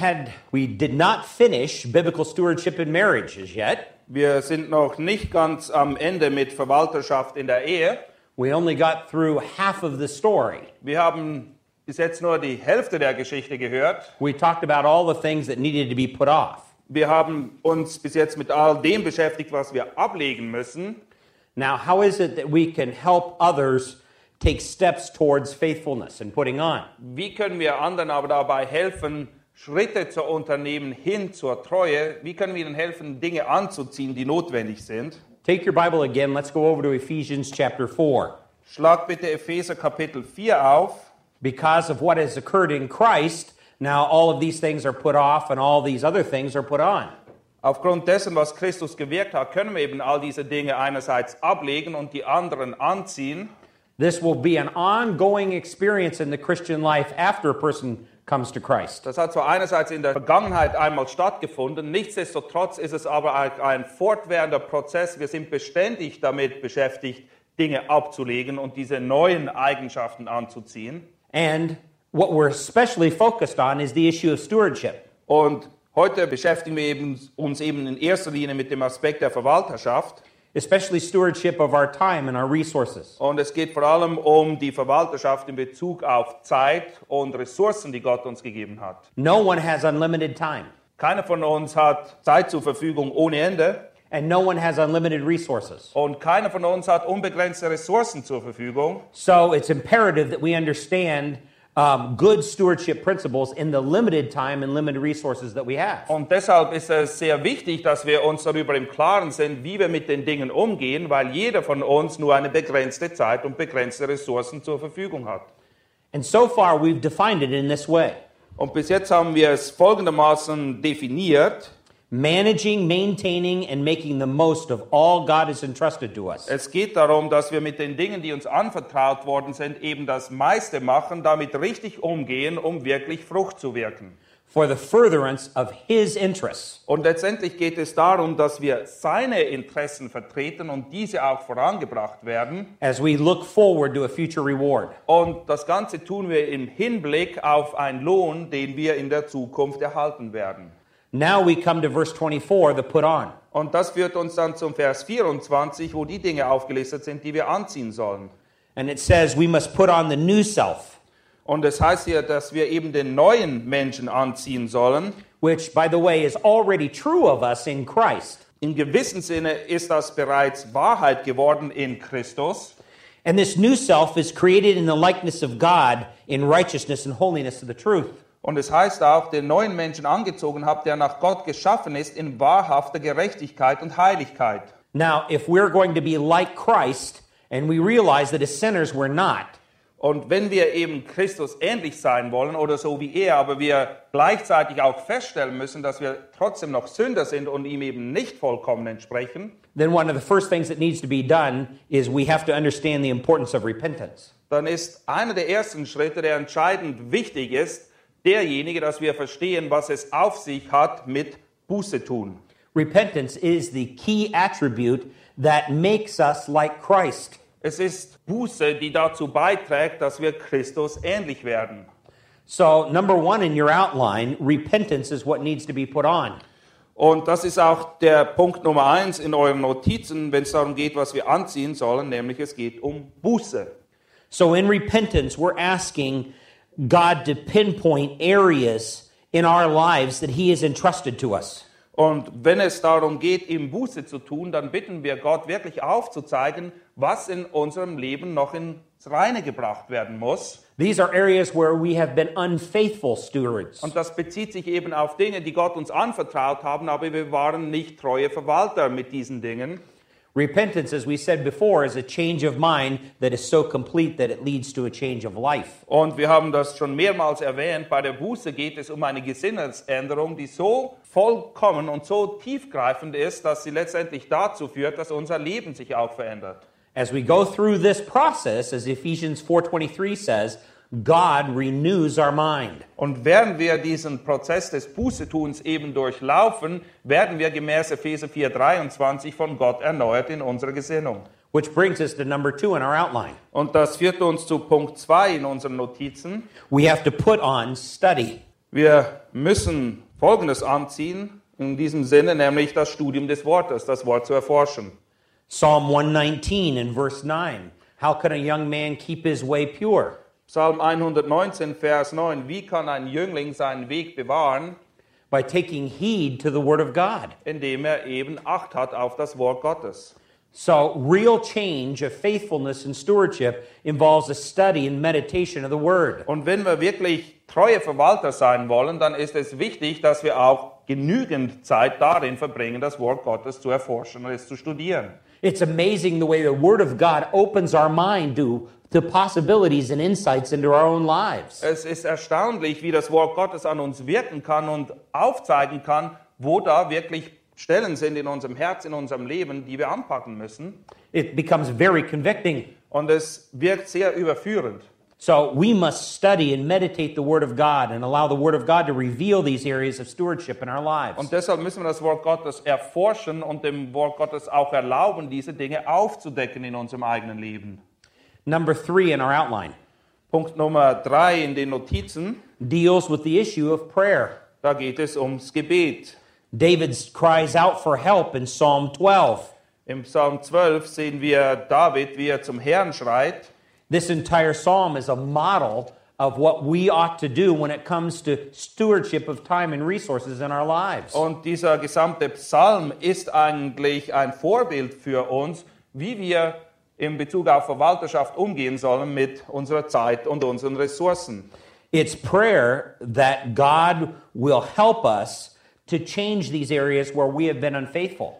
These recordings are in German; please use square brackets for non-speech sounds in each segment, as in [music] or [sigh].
Had we did not finish biblical stewardship in marriages yet. Wir sind noch nicht ganz am Ende mit Verwalterschaft in der Ehe. We only got through half of the story. Wir haben bis jetzt nur die Hälfte der Geschichte gehört. We talked about all the things that needed to be put off. Wir haben uns bis jetzt mit all dem beschäftigt, was wir ablegen müssen. Now, how is it that we can help others take steps towards faithfulness and putting on? Wie können wir anderen aber dabei helfen, Schritte zu unternehmen hin zur Treue? Wie können wir ihnen helfen, Dinge anzuziehen, die notwendig sind? Take your Bible again. Let's go over to Ephesians chapter 4. Schlag bitte Epheser Kapitel 4 auf. Because of what has occurred in Christ, now all of these things are put off and all these other things are put on. Aufgrund dessen, was Christus gewirkt hat, können wir eben all diese Dinge einerseits ablegen und die anderen anziehen. This will be an ongoing experience in the Christian life after a person comes to Christ. Das hat zwar einerseits in der Vergangenheit einmal stattgefunden, nichtsdestotrotz ist es aber ein- fortwährender Prozess. Wir sind beständig damit beschäftigt, Dinge abzulegen und diese neuen Eigenschaften anzuziehen. And what we're especially focused on is the issue of stewardship. Und heute beschäftigen wir eben, uns eben in erster Linie mit dem Aspekt der Verwalterschaft. Especially stewardship of our time and our resources. Und es geht vor allem um die Verwalterschaft in Bezug auf Zeit und Ressourcen, die Gott uns gegeben hat. No one has unlimited time, Keiner von uns hat Zeit zur Verfügung ohne Ende. and no one has unlimited resources. Und keiner von uns hat unbegrenzte Ressourcen zur Verfügung. So it's imperative that we understand um, good stewardship principles in the limited time and limited resources that we have. Und deshalb ist es sehr wichtig, dass wir uns darüber im Klaren sind, wie wir mit den Dingen umgehen, weil jeder von uns nur eine begrenzte Zeit und begrenzte Ressourcen zur Verfügung hat. And so far, we've defined it in this way Und bis jetzt haben wir es folgendermaßen definiert. Managing, maintaining, and making the most of all God has entrusted to us. Es geht darum, dass wir mit den Dingen, die uns anvertraut worden sind, eben das meiste machen, damit richtig umgehen, um wirklich Frucht zu wirken. For the furtherance of His interests. Und letztendlich geht es darum, dass wir seine Interessen vertreten und diese auch vorangebracht werden. as we look forward to a future reward. Und das Ganze tun wir im Hinblick auf einen Lohn, den wir in der Zukunft erhalten werden. Now we come to verse 24, the put on. Und das führt uns dann zum Vers 24, wo die Dinge aufgelistet sind, die wir anziehen sollen. And it says we must put on the new self, Und es heißt hier, dass wir eben den neuen Menschen anziehen sollen. which, by the way, is already true of us in Christ. In gewissem Sinne ist das bereits Wahrheit geworden in Christus. And this new self is created in the likeness of God in righteousness and holiness of the truth. Und es heißt auch, den neuen Menschen angezogen habt, der nach Gott geschaffen ist in wahrhafter Gerechtigkeit und Heiligkeit. Now, if we're going to be like Christ, and we realize that as sinners we're not, Und wenn wir eben Christus ähnlich sein wollen oder so wie er, aber wir gleichzeitig auch feststellen müssen, dass wir trotzdem noch Sünder sind und ihm eben nicht vollkommen entsprechen, then one of the first things that needs to be done is we have to understand the importance of repentance. dann ist einer der ersten Schritte, der entscheidend wichtig ist, derjenige, dass wir verstehen, was es auf sich hat mit Buße tun. Repentance is the key attribute that makes us like Christ. Es ist Buße, die dazu beiträgt, dass wir Christus ähnlich werden. So, number one in your outline, repentance is what needs to be put on. Und das ist auch der Punkt Nummer eins in euren Notizen, wenn es darum geht, was wir anziehen sollen, nämlich es geht um Buße. So, in repentance, we're asking God to pinpoint areas in our lives that He has entrusted to us. Und wenn es darum geht, ihm Buße zu tun, dann bitten wir Gott wirklich aufzuzeigen, was in unserem Leben noch ins Reine gebracht werden muss. These are areas where we have been unfaithful stewards. Und das bezieht sich eben auf Dinge, die Gott uns anvertraut haben, aber wir waren nicht treue Verwalter mit diesen Dingen. Repentance, as we said before, is a change of mind that is so complete that it leads to a change of life. Und wir haben das schon mehrmals erwähnt, bei der Buße geht es um eine Gesinnesänderung, die so vollkommen und so tiefgreifend ist, dass sie letztendlich dazu führt, dass unser Leben sich auch verändert. As we go through this process, as Ephesians 4:23 says, God renews our mind. Und während wir diesen Prozess des Bußetuns eben durchlaufen, werden wir gemäß Epheser 4,23 von Gott erneuert in unserer Gesinnung. Which brings us to number two in our outline. Und das führt uns zu Punkt 2 in unseren Notizen. We have to put on study. Wir müssen Folgendes anziehen, in diesem Sinne, nämlich das Studium des Wortes, das Wort zu erforschen. Psalm 119 and verse 9. How can a young man keep his way pure? Psalm 119, Vers 9. Wie kann ein Jüngling seinen Weg bewahren, By taking heed to the word of God. indem er eben Acht hat auf das Wort Gottes? So, real change of faithfulness and stewardship involves a study and meditation of the word. Und wenn wir wirklich treue Verwalter sein wollen, dann ist es wichtig, dass wir auch genügend Zeit darin verbringen, das Wort Gottes zu erforschen und es zu studieren. It's amazing the way the word of God opens our mind to, to possibilities and insights into our own lives. Es ist erstaunlich, wie das Wort Gottes an uns wirken kann und aufzeigen kann, wo da wirklich Stellen sind in unserem Herz, in unserem Leben, die wir anpacken müssen. It becomes very convicting. Und es wirkt sehr überführend. So, we must study and meditate the word of God and allow the word of God to reveal these areas of stewardship in our lives. Und deshalb müssen wir das Wort Gottes erforschen und dem Wort Gottes auch erlauben, diese Dinge aufzudecken in unserem eigenen Leben. Number three in our outline Punkt Nummer drei in den Notizen, deals with the issue of prayer. da geht es ums Gebet. David cries out for help in Psalm 12. Im Psalm 12 sehen wir David, wie er zum Herrn schreit. This entire psalm is a model of what we ought to do when it comes to stewardship of time and resources in our lives. Und dieser gesamte Psalm ist eigentlich ein Vorbild für uns, wie wir in Bezug auf Verwalterschaft umgehen sollen mit unserer Zeit und unseren Ressourcen. It's prayer that God will help us to change these areas where we have been unfaithful.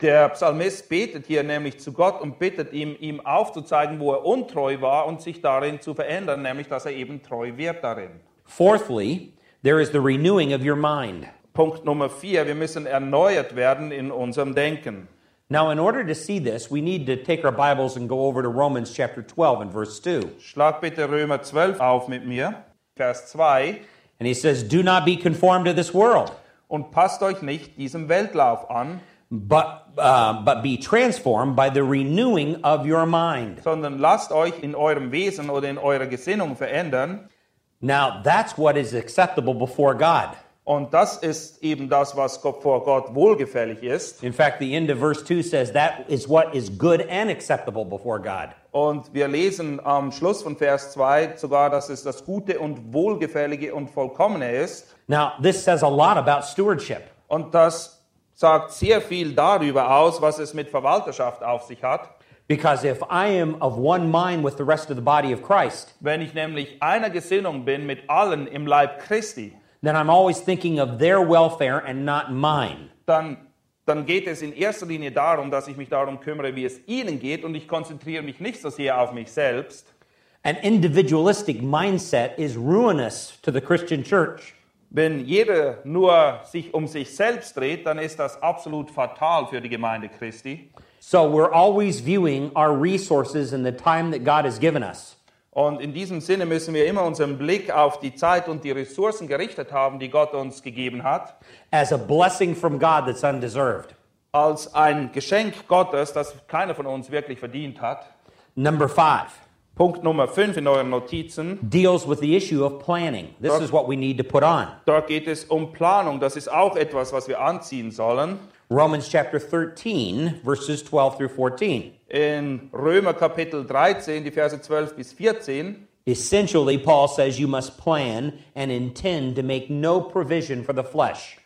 Der Psalmist betet hier nämlich zu Gott und bittet ihm, ihm aufzuzeigen, wo er untreu war und sich darin zu verändern, nämlich dass er eben treu wird darin. Fourthly, there is the renewing of your mind. Punkt Nummer vier, wir müssen erneuert werden in unserem Denken. Now, in order to see this, we need to take our Bibles and go over to Romans chapter 12 and verse 2. Schlag bitte Römer 12 auf mit mir, Vers 2. And he says, Do not be conformed to this world, Und passt euch nicht diesem Weltlauf an, but, uh, but be transformed by the renewing of your mind. sondern lasst euch in eurem Wesen oder in eurer Gesinnung verändern. Now, that's what is acceptable before God. Und das ist eben das, was vor Gott wohlgefällig ist. In fact, the end of verse 2 says that is what is good and acceptable before God. Und wir lesen am Schluss von Vers 2 sogar, dass es das Gute und Wohlgefällige und Vollkommene ist. Now, this says a lot about stewardship. Und das sagt sehr viel darüber aus, was es mit Verwalterschaft auf sich hat. Because if I am of one mind with the rest of the body of Christ, Wenn ich nämlich einer Gesinnung bin mit allen im Leib Christi, then I'm always thinking of their welfare and not mine. dann, dann geht es in erster Linie darum, dass ich mich darum kümmere, wie es ihnen geht und ich konzentriere mich nicht so sehr auf mich selbst. An individualistic mindset is ruinous to the Christian church. Wenn jeder nur sich um sich selbst dreht, dann ist das absolut fatal für die Gemeinde Christi. So we're always viewing our resources and the time that God has given us. Und in diesem Sinne müssen wir immer unseren Blick auf die Zeit und die Ressourcen gerichtet haben, die Gott uns gegeben hat, as a blessing from God that's undeserved. als ein Geschenk Gottes, das keiner von uns wirklich verdient hat. Number five Punkt Nummer 5 in euren Notizen. deals with the issue of planning. This is what we need to put on. Dort geht es um Planung. Das ist auch etwas, was wir anziehen sollen. Romans chapter 13, verses 12 through 14. In Römer Kapitel 13, die Verse 12 bis 14. Essentially, Paul says you must plan and intend to make no provision for the flesh.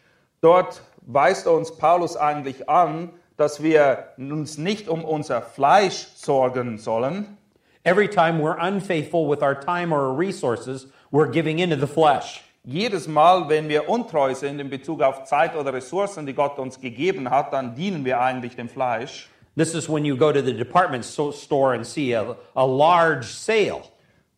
Dort weist uns Paulus eigentlich an, dass wir uns nicht um unser Fleisch sorgen sollen. Every time we're unfaithful with our time or our resources, we're giving into the flesh. Jedes Mal, wenn wir untreu sind in Bezug auf Zeit oder Ressourcen, die Gott uns gegeben hat, dann dienen wir eigentlich dem Fleisch. This is when you go to the department store and see a, a large sale.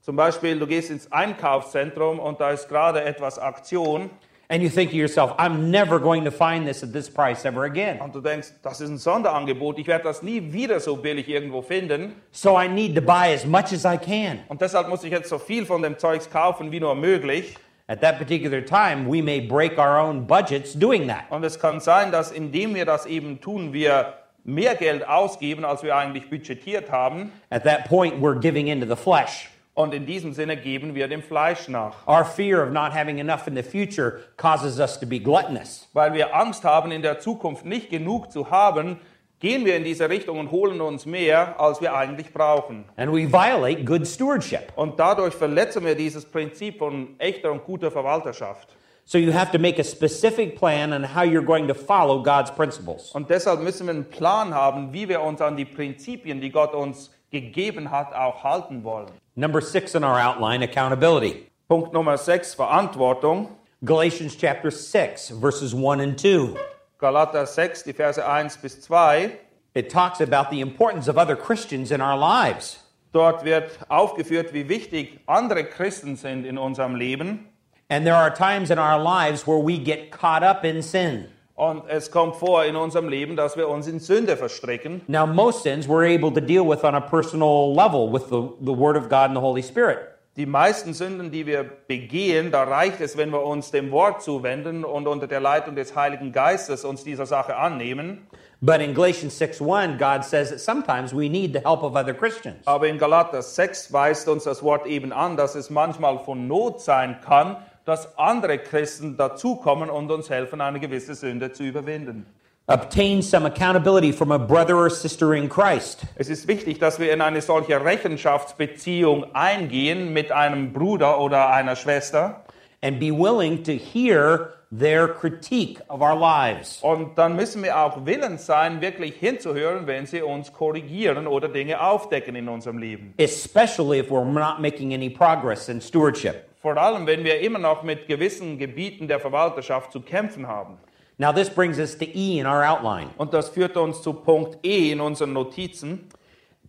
Zum Beispiel, du gehst ins Einkaufszentrum und da ist gerade etwas Aktion And you think to yourself, I'm never going to find this at this price ever again. und du denkst, das ist ein Sonderangebot, ich werde das nie wieder so billig irgendwo finden So I need to buy as much as I can. und deshalb muss ich jetzt so viel von dem Zeugs kaufen wie nur möglich. At that particular time, we may break our own budgets doing that. Und es kann sein, dass indem wir das eben tun, wir mehr Geld ausgeben, als wir eigentlich budgetiert haben. At that point, we're giving into the flesh. Und in diesem Sinne geben wir dem Fleisch nach. Our fear of not having enough in the future causes us to be gluttonous. Weil wir Angst haben, in der Zukunft nicht genug zu haben, gehen wir in diese Richtung und holen uns mehr, als wir eigentlich brauchen. And we violate good stewardship. Und dadurch verletzen wir dieses Prinzip von echter und guter Verwalterschaft. So you have to make a specific plan on how you're going to follow God's principles. Und deshalb müssen wir einen Plan haben, wie wir uns an die Prinzipien, die Gott uns gegeben hat, auch halten wollen. Number six in our outline accountability. Punkt Nummer 6, Verantwortung. Galatians chapter 6, verses 1 and 2. Galater 6, die Verse 1 bis 2. It talks about the importance of other Christians in our lives. Dort wird aufgeführt, wie wichtig andere Christen sind in unserem Leben. And there are times in our lives where we get caught up in sin. Und es kommt vor in unserem Leben, dass wir uns in Sünde verstricken. Now, most sins we're able to deal with on a personal level with the, the Word of God and the Holy Spirit. Die meisten Sünden, die wir begehen, da reicht es, wenn wir uns dem Wort zuwenden und unter der Leitung des Heiligen Geistes uns dieser Sache annehmen. But in Galatians 6:1, God says that sometimes we need the help of other Christians. Aber in Galater 6 weist uns das Wort eben an, dass es manchmal von Not sein kann, dass andere Christen dazukommen und uns helfen, eine gewisse Sünde zu überwinden. Obtain some accountability from a brother or sister in Christ. Es ist wichtig, dass wir in eine solche Rechenschaftsbeziehung eingehen mit einem Bruder oder einer Schwester. and be willing to hear their critique of our lives. Und dann müssen wir auch willens sein, wirklich hinzuhören, wenn sie uns korrigieren oder Dinge aufdecken in unserem Leben. Especially if we're not making any progress in stewardship. Vor allem, wenn wir immer noch mit gewissen Gebieten der Verwalterschaft zu kämpfen haben. Now, this brings us to E in our outline Und das führt uns zu Punkt E in unseren Notizen.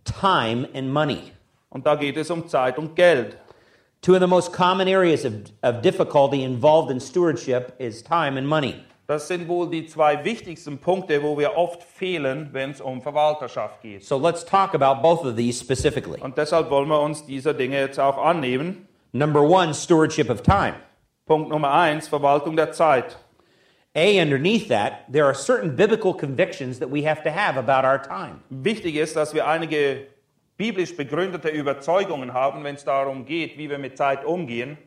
time and money. Und da geht es um Zeit und Geld. Two of the most common areas of, of difficulty involved in stewardship is time and money. Das sind wohl die zwei wichtigsten Punkte, wo wir oft fehlen, wenn es um Verwalterschaft geht. So let's talk about both of these specifically. Und deshalb wollen wir uns dieser Dinge jetzt auch annehmen. Number one, stewardship of time. Punkt Nummer eins, Verwaltung der Zeit. A, underneath that, there are certain biblical convictions that we have to have about our time. Wichtig ist, dass wir einige biblisch begründete Überzeugungen haben, wenn es darum geht, wie wir mit Zeit umgehen.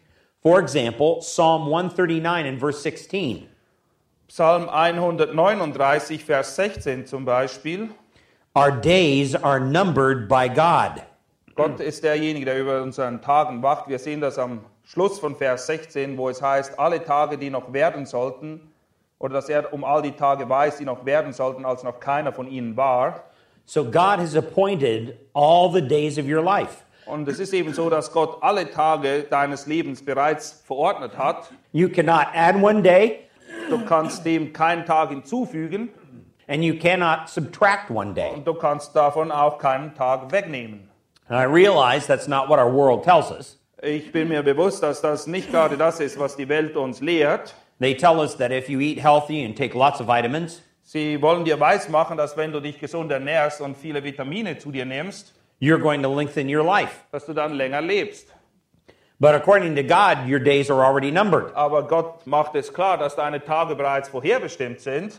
For example, Psalm 139 and verse 16. Psalm 139, Vers 16 zum Beispiel. Our days are numbered by God. Gott ist derjenige, der über unseren Tagen wacht. Wir sehen das am Schluss von Vers 16, wo es heißt, alle Tage, die noch werden sollten, oder dass er um all die Tage weiß, die noch werden sollten, als noch keiner von ihnen war. So God has appointed all the days of your life. Und es ist eben so, dass Gott alle Tage deines Lebens bereits verordnet hat. You cannot add one day Du kannst dem keinen Tag hinzufügen and you cannot subtract one day. und du kannst davon auch keinen Tag wegnehmen. And I realize that's not what our world tells us. Ich bin mir bewusst, dass das nicht gerade das ist, was die Welt uns lehrt. They tell us that if you eat healthy and take lots of vitamins, Sie wollen dir weismachen, dass wenn du dich gesund ernährst und viele Vitamine zu dir nimmst, you're going to lengthen your life. dass du dann länger lebst. But according to God, your days are already numbered. Aber Gott macht es klar, dass deine Tage bereits vorherbestimmt sind.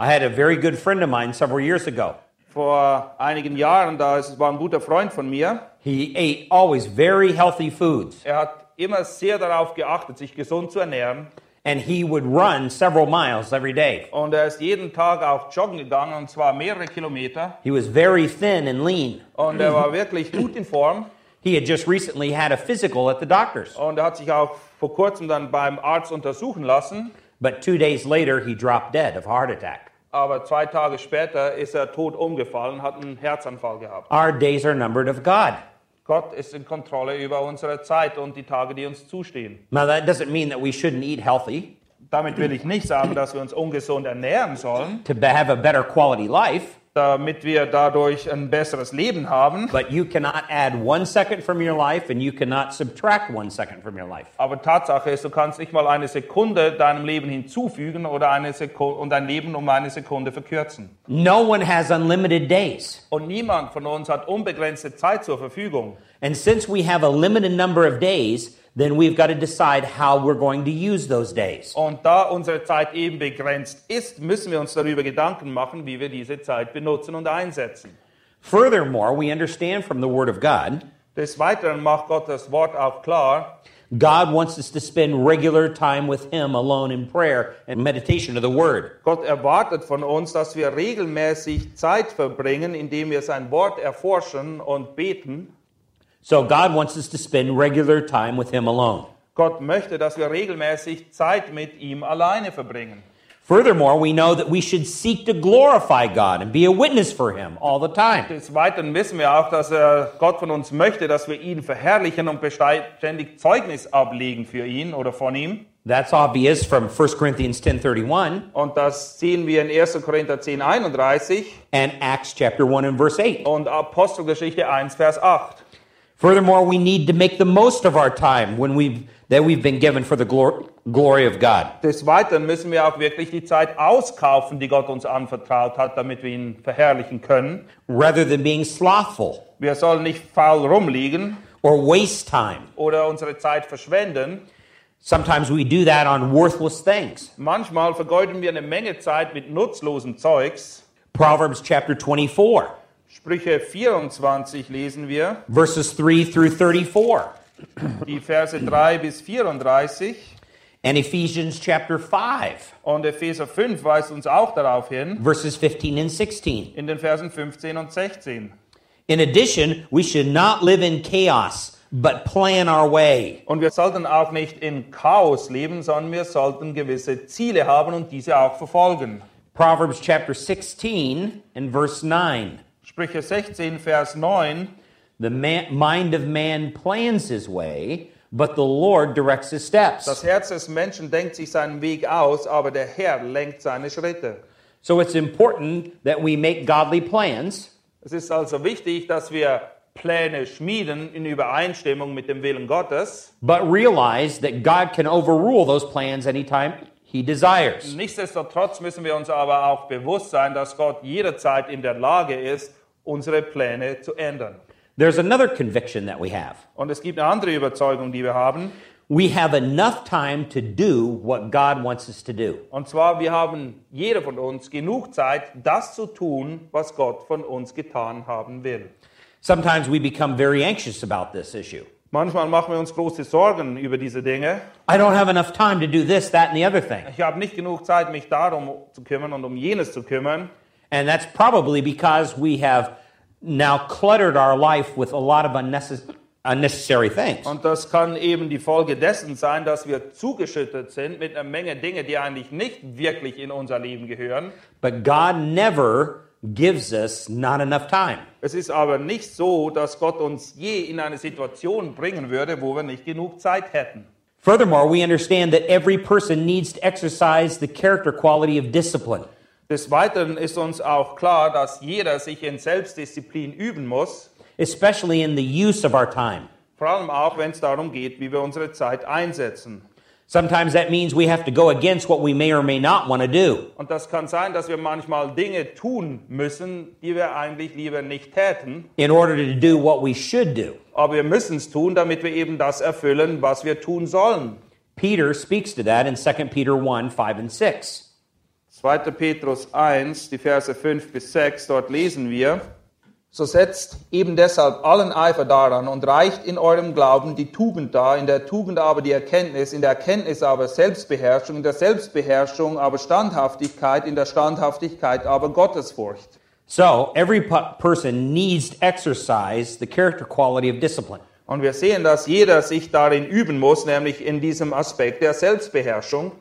I had a very good friend of mine several years ago. Vor einigen Jahren, da war ein guter Freund von mir, He ate always very healthy foods, er hat immer sehr darauf geachtet, sich gesund zu ernähren. And he would run several miles every day. Und er ist jeden Tag auch joggen gegangen, und zwar mehrere Kilometer. He was very thin and lean. Und er war wirklich gut in Form. He had just recently had a physical at the doctor's, Und er hat sich auch vor kurzem dann beim Arzt untersuchen lassen. but two days later he dropped dead of a heart attack. Aber zwei Tage später ist er tot umgefallen, hat einen Herzanfall gehabt. Our days are numbered of God. Gott ist in Kontrolle über unsere Zeit und die Tage, die uns zustehen. Now, that doesn't mean that we shouldn't eat healthy. Damit will ich nicht sagen, dass wir uns ungesund ernähren sollen, to have a better quality life, damit wir dadurch ein besseres Leben haben. But you cannot add one second from your life and you cannot subtract one second from your life. Aber Tatsache ist, du kannst nicht mal eine Sekunde deinem Leben hinzufügen oder eine Sekunde und dein Leben um eine Sekunde verkürzen. No one has unlimited days. Und niemand von uns hat unbegrenzte Zeit zur Verfügung. And since we have a limited number of days, then we've got to decide how we're going to use those days. Und da unsere Zeit eben begrenzt ist, müssen wir uns darüber Gedanken machen, wie wir diese Zeit benutzen und einsetzen. Furthermore, we understand from the Word of God, Des Weiteren macht Gott das Wort auch klar, God wants us to spend regular time with Him alone in prayer and meditation of the Word. Gott erwartet von uns, dass wir regelmäßig Zeit verbringen, indem wir sein Wort erforschen und beten. So God wants us to spend regular time with Him alone. Gott möchte, dass wir regelmäßig Zeit mit ihm alleine verbringen. Furthermore, we know that we should seek to glorify God and be a witness for Him all the time. Des Weiteren wissen wir auch, dass äh, Gott von uns möchte, dass wir ihn verherrlichen und beständig Zeugnis ablegen für ihn oder von ihm. That's obvious from 1 Corinthians 10:31 Und das sehen wir in 1. Korinther 10, 31 and Acts chapter 1 and verse 8. und Apostelgeschichte 1, Vers 8. Furthermore, we need to make the most of our time when we've that we've been given for the glor- glory of God. Des Weiteren müssen wir auch wirklich die Zeit auskaufen, die Gott uns anvertraut hat, damit wir ihn verherrlichen können. rather than being slothful Wir sollen nicht faul rumliegen or waste time. oder unsere Zeit verschwenden. Sometimes we do that on worthless things. Manchmal vergeuden wir eine Menge Zeit mit nutzlosem Zeugs. Proverbs chapter 24, Sprüche 24 lesen wir, verses 3 through 34, die Verse 3 bis 34. and Ephesians chapter 5, Und Epheser 5 weist uns auch darauf hin, verses 15 and 16. in den Versen 15 und 16. In addition, we should not live in chaos, but plan our way. Und wir sollten auch nicht in Chaos leben, sondern wir sollten gewisse Ziele haben und diese auch verfolgen. Proverbs chapter 16 and verse 9. Sprüche 16, Vers 9. The man, mind of man plans his way, but the Lord directs his steps. Das Herz des Menschen denkt sich seinen Weg aus, aber der Herr lenkt seine Schritte. So it's important that we make godly plans Es ist also wichtig, dass wir Pläne schmieden in Übereinstimmung mit dem Willen Gottes. but realize that God can overrule those plans anytime He desires. Nichtsdestotrotz müssen wir uns aber auch bewusst sein, dass Gott jederzeit in der Lage ist, unsere Pläne zu ändern. There's another conviction that we have. Und es gibt eine andere Überzeugung, die wir haben. We have enough time to do what God wants us to do. Und zwar, wir haben, jeder von uns, genug Zeit, das zu tun, was Gott von uns getan haben will. Sometimes we become very anxious about this issue. Manchmal machen wir uns große Sorgen über diese Dinge. I don't have enough time to do this, that, and the other thing. Ich habe nicht genug Zeit, mich darum zu kümmern und um jenes zu kümmern. And that's probably because we have now cluttered our life with a lot of unnecess- unnecessary things. Und das kann eben die Folge dessen sein, dass wir zugeschüttet sind mit einer Menge Dinge, die eigentlich nicht wirklich in unser Leben gehören. But God never gives us not enough time. Es ist aber nicht so, dass Gott uns je in eine Situation bringen würde, wo wir nicht genug Zeit hätten. Furthermore, we understand that every person needs to exercise the character quality of discipline. Des Weiteren ist uns auch klar, dass jeder sich in Selbstdisziplin üben muss, especially in the use of our time. vor allem auch, wenn es darum geht, wie wir unsere Zeit einsetzen. Sometimes that means we have to go against what we may or may not want to do. Und das kann sein, dass wir manchmal Dinge tun müssen, die wir eigentlich lieber nicht täten. in order to do what we should do. Aber wir müssen es tun, damit wir eben das erfüllen, was wir tun sollen. Peter speaks to that in 2 Peter 1 5 and 6. 2. Petrus 1, die Verse 5 bis 6, dort lesen wir, so setzt eben deshalb allen Eifer daran und reicht in eurem Glauben die Tugend dar, in der Tugend aber die Erkenntnis, in der Erkenntnis aber Selbstbeherrschung, in der Selbstbeherrschung aber Standhaftigkeit, in der Standhaftigkeit aber Gottesfurcht. So, every person needs to exercise the character quality of discipline. Und wir sehen, dass jeder sich darin üben muss, nämlich in diesem Aspekt der Selbstbeherrschung.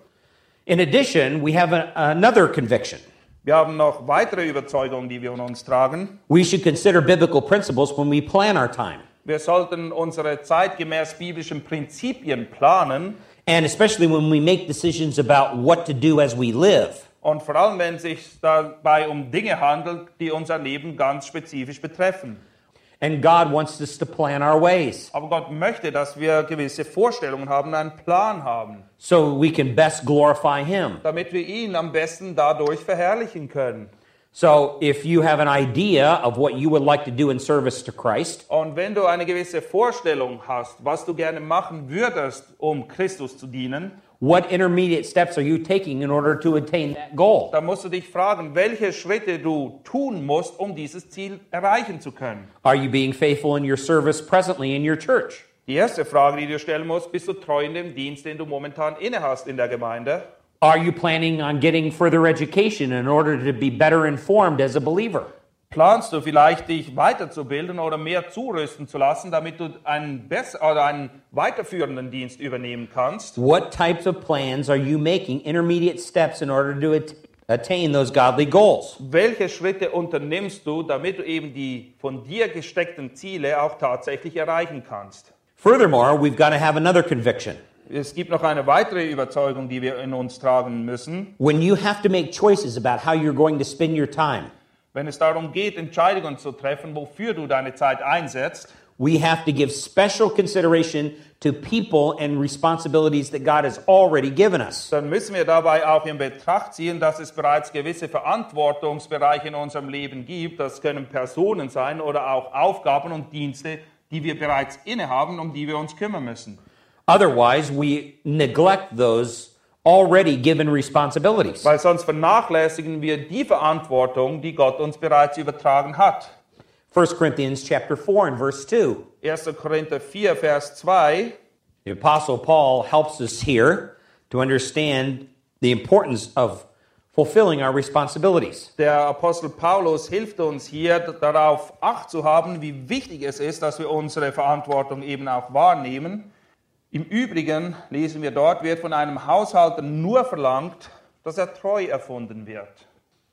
In addition, we have a, another conviction. Wir haben noch weitere Überzeugungen, die wir in uns tragen. We should consider biblical principles when we plan our time, Wir sollten unsere zeitgemäß biblischen Prinzipien planen and especially when we make decisions about what to do as we live. Und vor allem, wenn es sich dabei um Dinge handelt, die unser Leben ganz spezifisch betreffen. And God wants us to plan our ways Aber Gott möchte, dass wir gewisse Vorstellungen haben, einen Plan haben, so we can best glorify Him. damit wir ihn am besten dadurch verherrlichen können. So if you have an idea of what you would like to do in service to Christ, Und wenn du eine gewisse Vorstellung hast, was du gerne machen würdest, um Christus zu dienen, what intermediate steps are you taking in order to attain that goal? dann musst du dich fragen, welche Schritte du tun musst, um dieses Ziel erreichen zu können. Are you being faithful in your service presently in your church? Die erste Frage, die du stellen musst, bist du treu in dem Dienst, den du momentan innehast in der Gemeinde? Are you planning on getting further education in order to be better informed as a believer? Planst du vielleicht, dich weiterzubilden oder mehr zurüsten zu lassen, damit du einen, bess oder einen weiterführenden Dienst übernehmen kannst? What types of plans are you making intermediate steps in order to at- attain those godly goals? Welche Schritte unternimmst du, damit du eben die von dir gesteckten Ziele auch tatsächlich erreichen kannst? Furthermore, we've got to have another conviction. Es gibt noch eine weitere Überzeugung, die wir in uns tragen müssen. When you have to make choices about how you're going to spend your time, Wenn es darum geht, Entscheidungen zu treffen, wofür du deine Zeit einsetzt, we have to give special consideration to people and responsibilities that God has already given us. dann müssen wir dabei auch in Betracht ziehen, dass es bereits gewisse Verantwortungsbereiche in unserem Leben gibt. Das können Personen sein oder auch Aufgaben und Dienste, die wir bereits innehaben, um die wir uns kümmern müssen. Otherwise, we neglect those already given responsibilities. Weil sonst vernachlässigen wir die Verantwortung, die Gott uns bereits übertragen hat. 1 Corinthians chapter 4 and verse 2. 1. Korinther 4, Vers 2. The apostle Paul helps us here to understand the importance of fulfilling our responsibilities. Der Apostel Paulus hilft uns hier darauf acht zu haben, wie wichtig es ist, dass wir unsere Verantwortung eben auch wahrnehmen. Im Übrigen lesen wir dort, wird von einem Haushalter nur verlangt, dass er treu erfunden wird.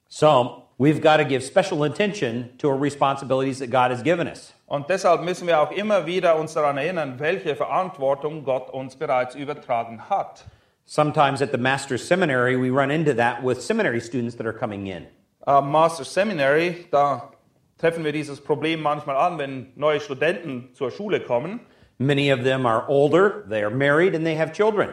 So, we've got to give special attention to our responsibilities that God has given us. Und deshalb müssen wir auch immer wieder uns daran erinnern, welche Verantwortung Gott uns bereits übertragen hat. Sometimes at the Master's Seminary, we run into that with seminary students that are coming in. Am Master Seminary, da treffen wir dieses Problem manchmal an, wenn neue Studenten zur Schule kommen. Many of them are older, they are married, and they have children.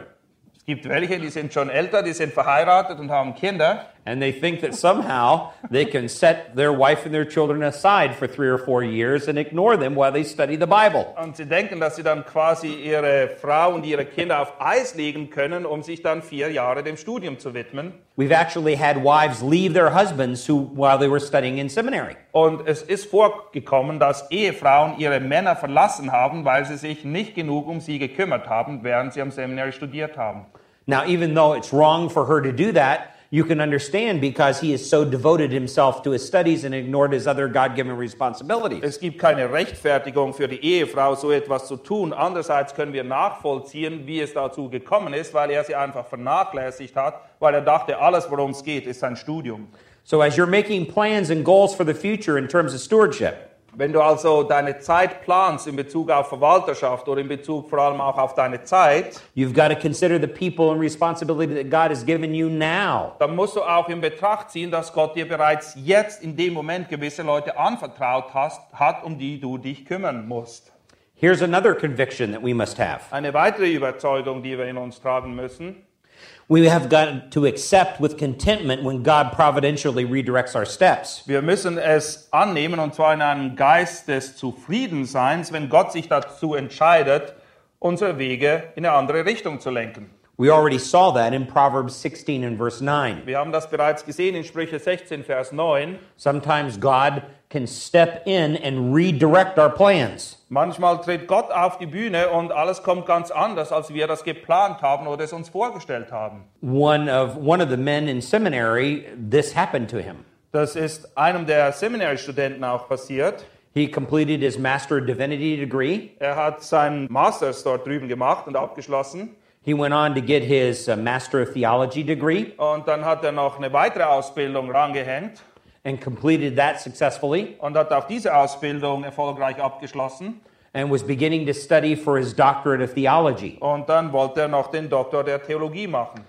Es gibt welche, die sind schon älter, die sind verheiratet und haben Kinder. And they think that somehow they can set their wife and their children aside for three or four years and ignore them while they study the Bible. Und sie denken, dass sie dann quasi ihre Frau und ihre Kinder auf Eis legen können, um sich dann vier Jahre dem Studium zu widmen. We've actually had wives leave their husbands who, while they were studying in seminary. Und es ist vorgekommen, dass Ehefrauen ihre Männer verlassen haben, weil sie sich nicht genug um sie gekümmert haben, während sie am Seminary studiert haben. Now, even though it's wrong for her to do that, you can understand because he has so devoted himself to his studies and ignored his other God given responsibilities. Es gibt keine Rechtfertigung für die Ehefrau, so etwas zu tun. Andererseits können wir nachvollziehen, wie es dazu gekommen ist, weil er sie einfach vernachlässigt hat, weil er dachte, alles, worum es geht, ist sein Studium. So, as you're making plans and goals for the future in terms of stewardship, Wenn du also deine Zeit planst in Bezug auf Verwalterschaft oder in Bezug vor allem auch auf deine Zeit, you've got to consider the people and responsibility that God has given you now. dann musst du auch in Betracht ziehen, dass Gott dir bereits jetzt in dem Moment gewisse Leute anvertraut hast, hat, um die du dich kümmern musst. Here's another conviction that we must have. Eine weitere Überzeugung, die wir in uns tragen müssen. We have got to accept with contentment when God providentially redirects our steps. Wir müssen es annehmen und zwar in einem Geist des Zufriedenseins, wenn Gott sich dazu entscheidet, unsere Wege in eine andere Richtung zu lenken. We already saw that in Proverbs 16 and verse 9. Wir haben das bereits gesehen in Sprüche 16, Vers 9. Sometimes God can step in and redirect our plans. Manchmal tritt Gott auf die Bühne und alles kommt ganz anders, als wir das geplant haben oder es uns vorgestellt haben. One of one of the men in seminary, this happened to him. Das ist einem der Seminarstudenten auch passiert. He completed his Master of Divinity degree. Er hat seinen Masters dort drüben gemacht und abgeschlossen. He went on to get his uh, Master of Theology degree Und dann hat er noch eine weitere Ausbildung rangehängt and completed that successfully und hat auch diese Ausbildung erfolgreich abgeschlossen. and was beginning to study for his doctorate of theology. Und dann wollte er noch den Doktor der Theologie machen.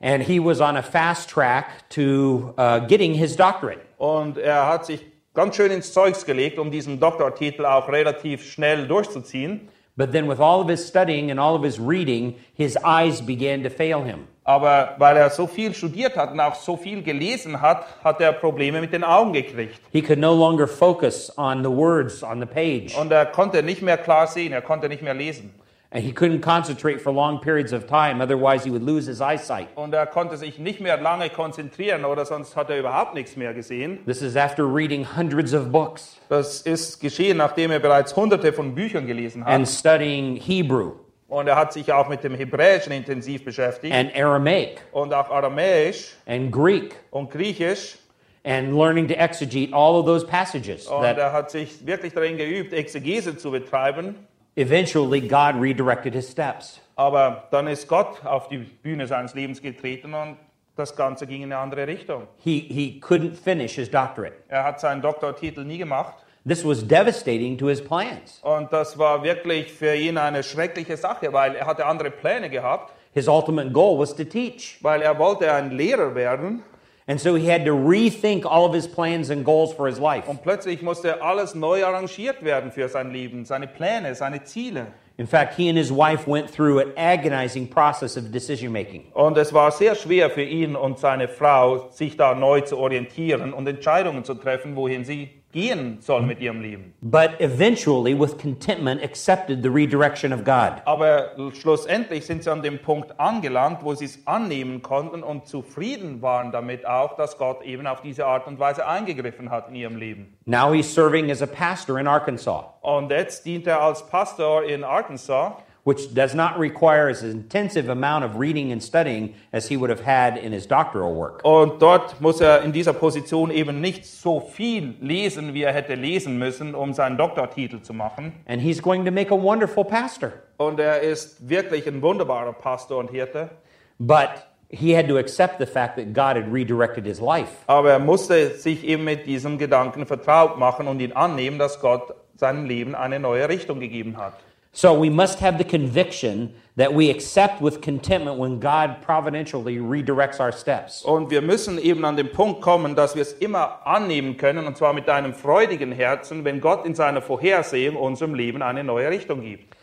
And he was on a fast track to uh, getting his doctorate. Und er hat sich ganz schön ins Zeugs gelegt, um diesen Doktortitel auch relativ schnell durchzuziehen. But then, with all of his studying and all of his reading, his eyes began to fail him. Aber weil er so viel studiert hat und auch so viel gelesen hat, hat er Probleme mit den Augen gekriegt. He could no longer focus on the words on the page. Und er konnte nicht mehr klar sehen, er konnte nicht mehr lesen. And he couldn't concentrate for long periods of time, otherwise, he would lose his eyesight. Und er konnte sich nicht mehr lange konzentrieren oder sonst hat er überhaupt nichts mehr gesehen. This is after reading hundreds of books Das ist geschehen, nachdem er bereits hunderte von Büchern gelesen hat. and studying Hebrew Und er hat sich auch mit dem Hebräischen intensiv beschäftigt and Aramaic und auch Aramäisch and Greek und Griechisch. and learning to exegete all of those passages Und that er hat sich wirklich darin geübt, Exegese zu betreiben. Eventually God redirected his steps. Aber dann ist Gott auf die Bühne seines Lebens getreten und das Ganze ging in eine andere Richtung. He, he couldn't finish his doctorate. Er hat seinen Doktortitel nie gemacht. This was devastating to his plans. Und das war wirklich für ihn eine schreckliche Sache, weil er hatte andere Pläne gehabt, His ultimate goal was to teach. weil er wollte ein Lehrer werden. And so he had to rethink all of his plans and goals for his life. Und plötzlich musste alles neu arrangiert werden für sein Leben, seine Pläne, seine Ziele. In fact, he and his wife went through an agonizing process of decision making. Und es war sehr schwer für ihn und seine Frau, sich da neu zu orientieren und Entscheidungen zu treffen, wohin sie gehen sollen mit ihrem Leben. But eventually, with contentment, accepted the redirection of God. Aber schlussendlich sind sie an dem Punkt angelangt, wo sie es annehmen konnten und zufrieden waren damit auch, dass Gott eben auf diese Art und Weise eingegriffen hat in ihrem Leben. Now he's serving as a pastor in Arkansas, Und jetzt dient er als Pastor in Arkansas, which does not require as intensive amount of reading and studying as he would have had in his doctoral work. Und dort muss er in dieser Position eben nicht so viel lesen, wie er hätte lesen müssen, um seinen Doktortitel zu machen. And he's going to make a wonderful pastor. Und er ist wirklich ein wunderbarer Pastor und Hirte. But he had to accept the fact that God had redirected his life. Aber er musste sich eben mit diesem Gedanken vertraut machen und ihn annehmen, dass Gott seinem Leben eine neue Richtung gegeben hat. So we must have the conviction that we accept with contentment when God providentially redirects our steps. Und wir müssen eben an den Punkt kommen, dass wir es immer annehmen können, und zwar mit einem freudigen Herzen, wenn Gott in seiner Vorhersehung unserem Leben eine neue Richtung gibt.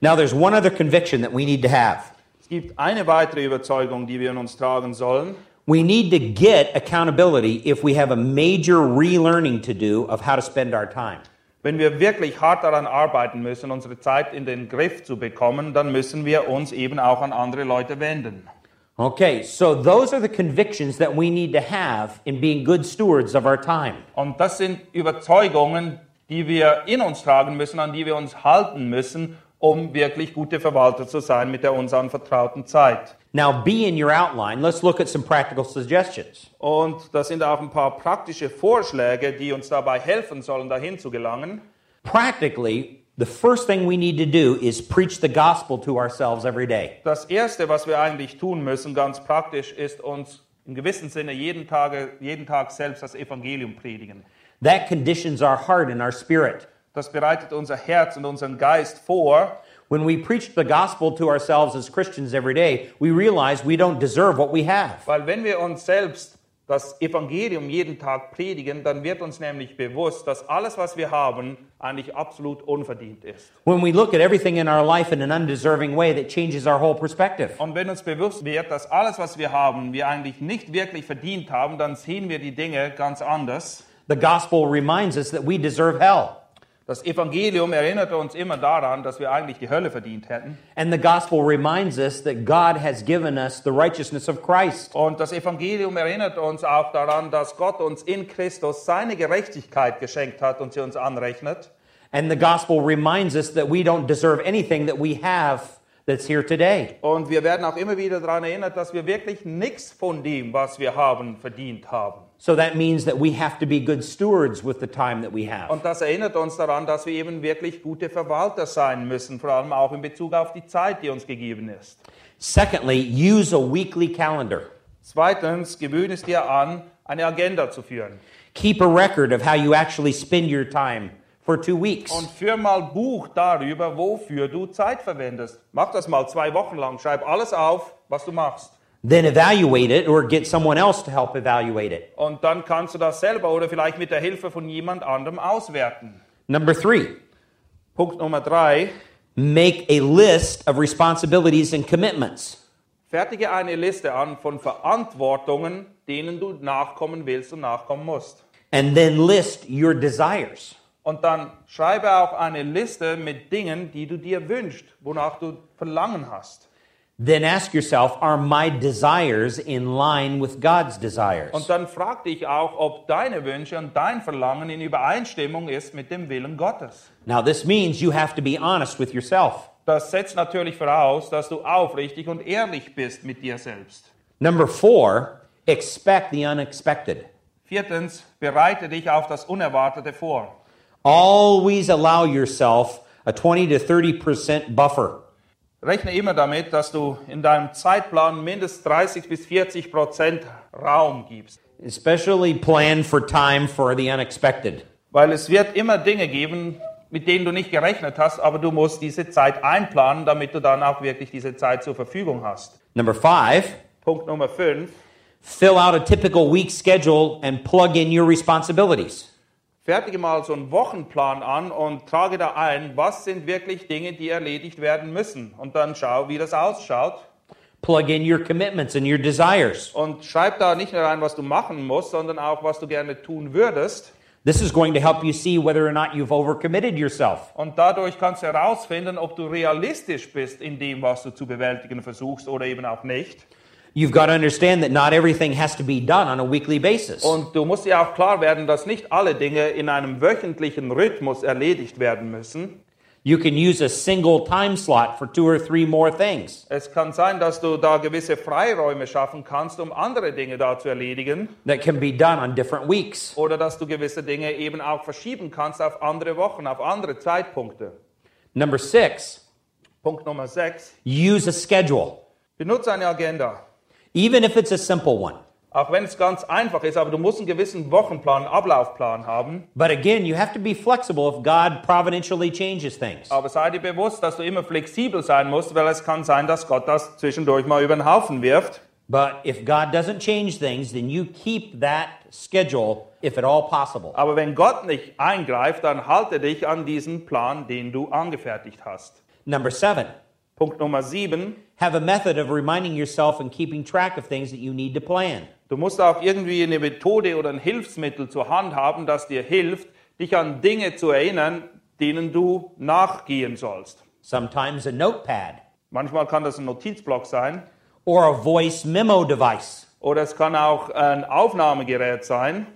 Now, there's one other conviction that we need to have. Es gibt eine weitere Überzeugung, die wir in uns tragen sollen. We need to get accountability if we have a major relearning to do of how to spend our time. Wenn wir wirklich hart daran arbeiten müssen, unsere Zeit in den Griff zu bekommen, dann müssen wir uns eben auch an andere Leute wenden. Okay, so those are the convictions that we need to have in being good stewards of our time. Und das sind Überzeugungen, die wir in uns tragen müssen, an die wir uns halten müssen, um wirklich gute Verwalter zu sein mit der uns anvertrauten Zeit. Now, be in your outline. Let's look at some practical suggestions. Und das sind auch ein paar praktische Vorschläge, die uns dabei helfen sollen, dahin zu gelangen. Practically, the first thing we need to do is preach the gospel to ourselves every day. Das Erste, was wir eigentlich tun müssen, ganz praktisch, ist uns im gewissen Sinne jeden Tag, jeden Tag selbst das Evangelium predigen. That conditions our heart and our spirit. Das bereitet unser Herz und unseren Geist vor. When we preach the gospel to ourselves as Christians every day, we realize we don't deserve what we have. Weil wenn wir uns selbst das Evangelium jeden Tag predigen, dann wird uns nämlich bewusst, dass alles, was wir haben, eigentlich absolut unverdient ist. When we look at everything in our life in an undeserving way, that changes our whole perspective. Und wenn uns bewusst wird, dass alles, was wir haben, wir eigentlich nicht wirklich verdient haben, dann sehen wir die Dinge ganz anders. The gospel reminds us that we deserve hell. Das Evangelium erinnert uns immer daran, dass wir eigentlich die Hölle verdient hätten. And the gospel reminds us that God has given us the righteousness of Christ. Und das Evangelium erinnert uns auch daran, dass Gott uns in Christus seine Gerechtigkeit geschenkt hat und sie uns anrechnet. And the gospel reminds us that we don't deserve anything that we have that's here today. Und wir werden auch immer wieder daran erinnert, dass wir wirklich nichts von dem, was wir haben, verdient haben. So that means that we have to be good stewards with the time that we have. Und das erinnert uns daran, dass wir eben wirklich gute Verwalter sein müssen, vor allem auch in Bezug auf die Zeit, die uns gegeben ist. Secondly, use a weekly calendar. Zweitens, gewöhne es dir an, eine Agenda zu führen. Keep a record of how you actually spend your time for two weeks. Und führ mal Buch darüber, wofür du Zeit verwendest. Mach das mal zwei Wochen lang. Schreib alles auf, was du machst. Then evaluate it or get someone else to help evaluate it. Und dann kannst du das selber oder vielleicht mit der Hilfe von jemand anderem auswerten. Number three, Punkt Nummer drei. make a list of responsibilities and commitments. Fertige eine Liste an von Verantwortungen, denen du nachkommen willst und nachkommen musst. And then list your desires. Und dann schreibe auch eine Liste mit Dingen, die du dir wünschst, wonach du Verlangen hast. Then ask yourself, are my desires in line with God's desires? Und dann frag dich auch, ob deine Wünsche und dein Verlangen in Übereinstimmung ist mit dem Willen Gottes. Now, this means you have to be honest with yourself. Das setzt natürlich voraus, dass du aufrichtig und ehrlich bist mit dir selbst. Number four, expect the unexpected. Viertens, bereite dich auf das Unerwartete vor. Always allow yourself a 20 to 30% buffer. Rechne immer damit, dass du in deinem Zeitplan mindestens 30 bis 40 Prozent Raum gibst. Especially plan for time for the unexpected. Weil es wird immer Dinge geben, mit denen du nicht gerechnet hast, aber du musst diese Zeit einplanen, damit du dann auch wirklich diese Zeit zur Verfügung hast. Number five, Punkt Nummer 5. fill out a typical week schedule and plug in your responsibilities. Fertige mal so einen Wochenplan an und trage da ein, was sind wirklich Dinge, die erledigt werden müssen. Und dann schau, wie das ausschaut. Plug in your commitments and your desires. Und schreib da nicht nur rein, was du machen musst, sondern auch, was du gerne tun würdest. This is going to help you see whether or not you've overcommitted yourself. Und dadurch kannst du herausfinden, ob du realistisch bist in dem, was du zu bewältigen versuchst oder eben auch nicht. You've got to understand that not everything has to be done on a weekly basis. Und du musst dir auch klar werden, dass nicht alle Dinge in einem wöchentlichen Rhythmus erledigt werden müssen. You can use a single time slot for two or three more things Es kann sein, dass du da gewisse Freiräume schaffen kannst, um andere Dinge da zu erledigen. that can be done on different weeks. Oder dass du gewisse Dinge eben auch verschieben kannst auf andere Wochen, auf andere Zeitpunkte. Number six, Punkt Nummer 6. use a schedule, Benutze eine Agenda. Even if it's a simple one. Auch wenn es ganz einfach ist, aber du musst einen gewissen Wochenplan, Ablaufplan haben. But again, you have to be flexible if God providentially changes things. Aber sei dir bewusst, dass du immer flexibel sein musst, weil es kann sein, dass Gott das zwischendurch mal über den Haufen wirft. But if God doesn't change things, then you keep that schedule if at all possible. Aber wenn Gott nicht eingreift, dann halte dich an diesen Plan, den du angefertigt hast. Number seven, Punkt Nummer 7. have a method of reminding yourself and keeping track of things that you need to plan. Du musst auch irgendwie eine Methode oder ein Hilfsmittel zur Hand haben, das dir hilft, dich an Dinge zu erinnern, denen du nachgehen sollst. Sometimes a notepad Manchmal kann das ein Notizblock sein or a voice memo device. oder es kann auch ein Aufnahmegerät sein.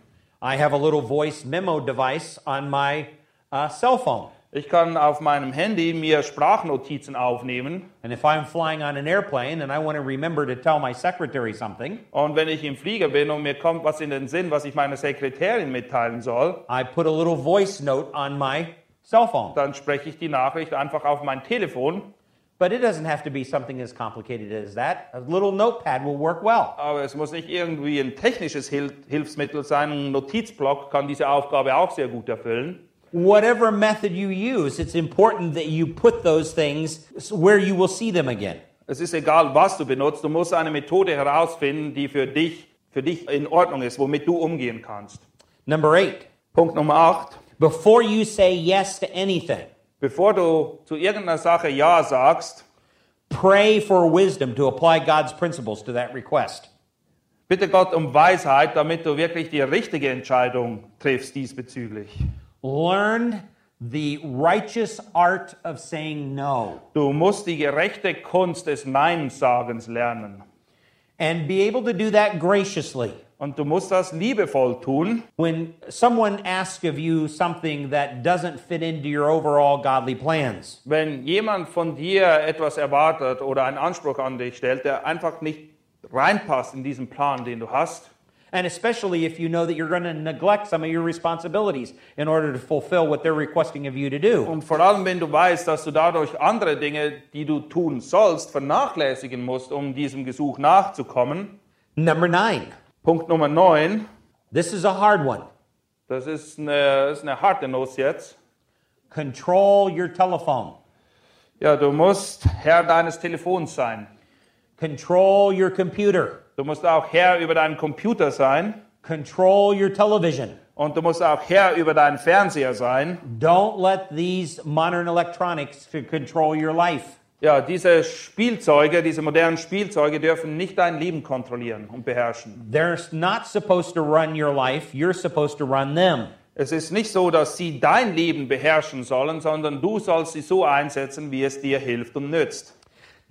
I have a little voice memo device on my uh, cell phone. Ich kann auf meinem Handy mir Sprachnotizen aufnehmen And if I'm flying on an airplane and I want to remember to tell my secretary something, und wenn ich im Flieger bin und mir kommt was in den Sinn, was ich meiner Sekretärin mitteilen soll, I put a little voice note on my cell phone. dann spreche ich die Nachricht einfach auf mein Telefon. But it doesn't have to be something as complicated as that. A little notepad will work well. Aber es muss nicht irgendwie ein technisches Hil Hilfsmittel sein. Ein Notizblock kann diese Aufgabe auch sehr gut erfüllen. Whatever method you use, it's important that you put those things where you will see them again. Es ist egal, was du benutzt. Du musst eine Methode herausfinden, die für dich, für dich in Ordnung ist, womit du umgehen kannst. Number eight, Punkt Nummer 8. before you say yes to anything, Bevor du zu irgendeiner Sache Ja sagst, pray for wisdom to apply God's principles to that request. bitte Gott um Weisheit, damit du wirklich die richtige Entscheidung triffst diesbezüglich. Learn the righteous art of saying no Du musst die gerechte Kunst des Nein-Sagens lernen. and be able to do that graciously. Und du musst das liebevoll tun. When someone asks of you something that doesn't fit into your overall godly plans, Wenn jemand von dir etwas erwartet oder einen Anspruch an dich stellt, der einfach nicht reinpasst in diesen Plan, den du hast, and especially if you know that you're going to neglect some of your responsibilities in order to fulfill what they're requesting of you to do. und vor allem wenn du weißt, dass du dadurch andere Dinge, die du tun sollst, vernachlässigen musst, um diesem Gesuch nachzukommen. Number nine, Punkt Nummer 9, this is a hard one. das ist eine, das ist eine harte Nuss jetzt. Control your telephone. Ja, du musst Herr deines Telefons sein. Control your computer. Du musst auch Herr über deinen Computer sein Control your television. und du musst auch Herr über deinen Fernseher sein. Don't let these modern electronics control your life. Ja, diese Spielzeuge, diese modernen Spielzeuge dürfen nicht dein Leben kontrollieren und beherrschen. They're not supposed to run your life, you're supposed to run them. Es ist nicht so, dass sie dein Leben beherrschen sollen, sondern du sollst sie so einsetzen, wie es dir hilft und nützt.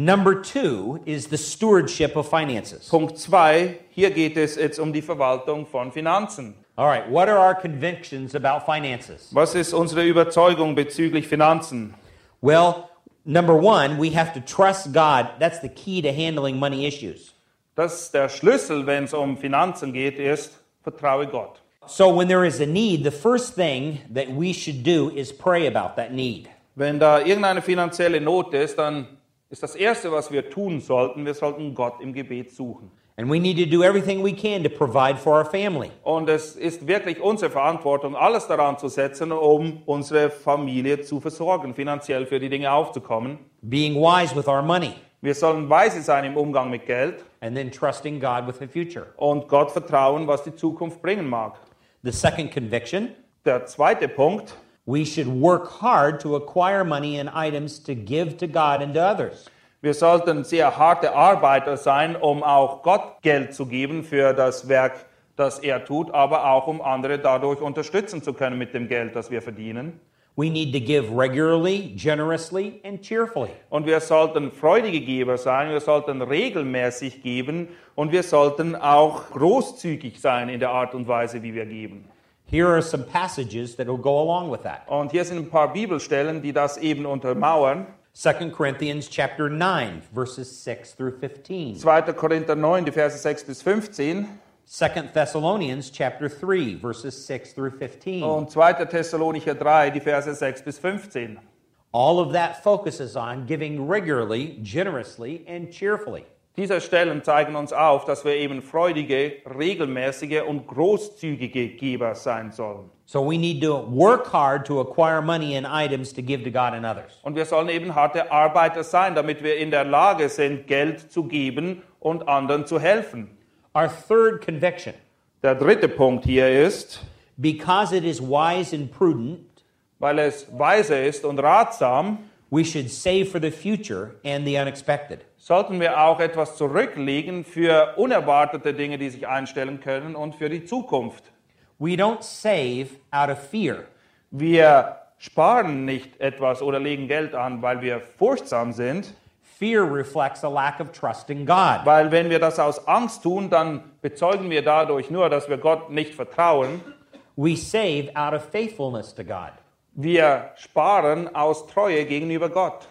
Number two is the stewardship of finances. Punkt 2, hier geht es jetzt um die Verwaltung von Finanzen. All right, what are our convictions about finances? Was ist unsere Überzeugung bezüglich Finanzen? Well, number one, we have to trust God. That's the key to handling money issues. Das der Schlüssel, wenn es um Finanzen geht, ist, vertraue Gott. So when there is a need, the first thing that we should do is pray about that need. Wenn da irgendeine finanzielle Not ist, dann ist das Erste, was wir tun sollten, wir sollten Gott im Gebet suchen. And we need to do everything we can to provide for our family. Und es ist wirklich unsere Verantwortung, alles daran zu setzen, um unsere Familie zu versorgen, finanziell für die Dinge aufzukommen. being wise with our money, Wir sollen weise sein im Umgang mit Geld and then trusting God with the future. und Gott vertrauen, was die Zukunft bringen mag. The second conviction Der zweite Punkt, we should work hard to acquire money and items to give to God and to others. wir sollten sehr harte Arbeiter sein, um auch Gott Geld zu geben für das Werk, das er tut, aber auch um andere dadurch unterstützen zu können mit dem Geld, das wir verdienen. We need to give regularly, generously, and cheerfully. Und wir sollten freudige Geber sein, wir sollten regelmäßig geben und wir sollten auch großzügig sein in der Art und Weise, wie wir geben. Here are some passages that will go along with that. Und hier sind ein paar Bibelstellen, die das eben untermauern. 2 Corinthians chapter 9 verses 6 through 15. 2. Korinther 9, die Verse 6 bis 15 2 Thessalonians chapter 3 verses 6 through 15. und 2. Thessalonicher 3, die Verse 6 bis 15. All of that focuses on giving regularly, generously, and cheerfully. Diese Stellen zeigen uns auf, dass wir eben freudige, regelmäßige und großzügige Geber sein sollen. So we need to work hard to acquire money and items to give to God and others. Und wir sollen eben harte Arbeiter sein, damit wir in der Lage sind, Geld zu geben und anderen zu helfen. Our third conviction Der dritte Punkt hier ist, because it is wise and prudent, weil es weise ist und ratsam, we should save for the future and the unexpected. sollten wir auch etwas zurücklegen für unerwartete Dinge, die sich einstellen können und für die Zukunft. We don't save out of fear. Wir sparen nicht etwas oder legen Geld an, weil wir furchtsam sind, Fear reflects a lack of trust in God. weil wenn wir das aus Angst tun, dann bezeugen wir dadurch nur, dass wir Gott nicht vertrauen. We save out of faithfulness to God. Wir sparen aus Treue gegenüber Gott.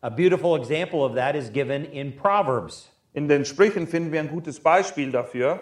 A beautiful example of that is given in Proverbs. In den Sprüchen finden wir ein gutes Beispiel dafür.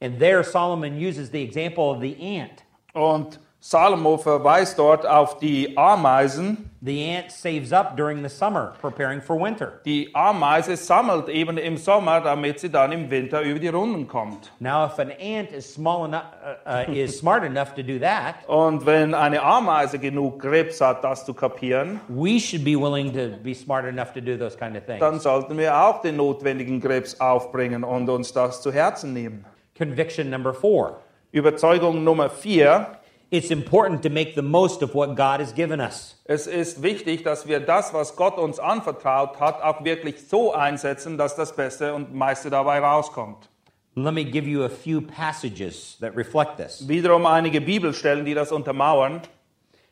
And there, Solomon uses the example of the ant. Und Salomo verweist dort auf die Ameisen. The ant saves up during the summer, preparing for winter. Die Ameise sammelt eben im Sommer, damit sie dann im Winter über die Runden kommt. Now, if an ant is small enough, uh, uh, is smart enough to do that, Und wenn eine Ameise genug Krebs hat, das zu kapieren, we should be willing to be smart enough to do those kind of things. dann sollten wir auch den notwendigen Krebs aufbringen und uns das zu Herzen nehmen. Conviction number four. Überzeugung Nummer vier. It's important to make the most of what God has given us. Es ist wichtig, dass wir das, was Gott uns anvertraut hat, auch wirklich so einsetzen, dass das Beste und meiste dabei rauskommt. Let me give you a few passages that reflect this. Wiederum einige Bibelstellen, die das untermauern.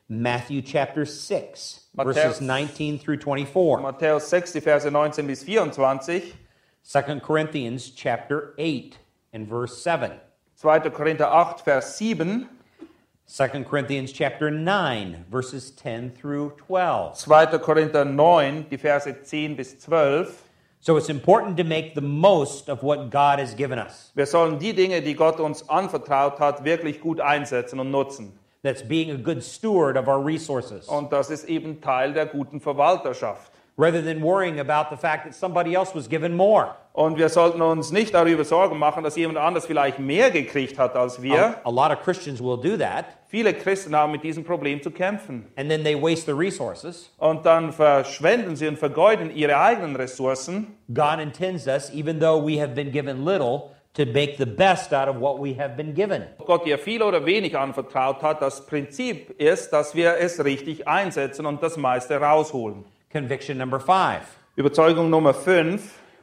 Matthew chapter 6, Matthäus- verses 19 through 24. Matthäus 6, die Verse 19 bis 24. 2 Corinthians chapter 8 and verse 7. 2. Korinther 8, Vers 7. 2 Corinthians chapter 9 verses 10 through 12. 2. Korinther 9, die Verse 10 bis 12. So it's important to make the most of what God has given us. Wir sollen die Dinge, die Gott uns anvertraut hat, wirklich gut einsetzen und nutzen. That's being a good steward of our resources. Und das ist eben Teil der guten Verwalterschaft. rather than worrying about the fact that somebody else was given more. Und wir sollten uns nicht darüber Sorgen machen, dass jemand anders vielleicht mehr gekriegt hat als wir. A, a lot of Christians will do that, Viele Christen haben mit diesem Problem zu kämpfen. and then they waste the resources. Und dann verschwenden sie und vergeuden ihre eigenen Ressourcen. God intends us, even though we have been given little, to make the best out of what we have been given. Gott dir viel oder wenig anvertraut hat, das Prinzip ist, dass wir es richtig einsetzen und das meiste rausholen. Conviction number five Überzeugung Nummer 5.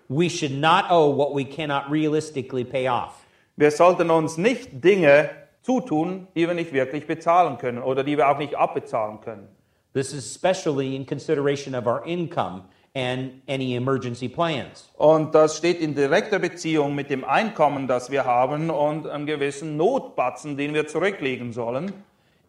we should not owe what we cannot realistically pay off. Wir sollten uns nicht Dinge zutun, die wir nicht wirklich bezahlen können oder die wir auch nicht abbezahlen können. This is especially in consideration of our income and any emergency plans. Und das steht in direkter Beziehung mit dem Einkommen, das wir haben und einem gewissen Notbatzen, den wir zurücklegen sollen.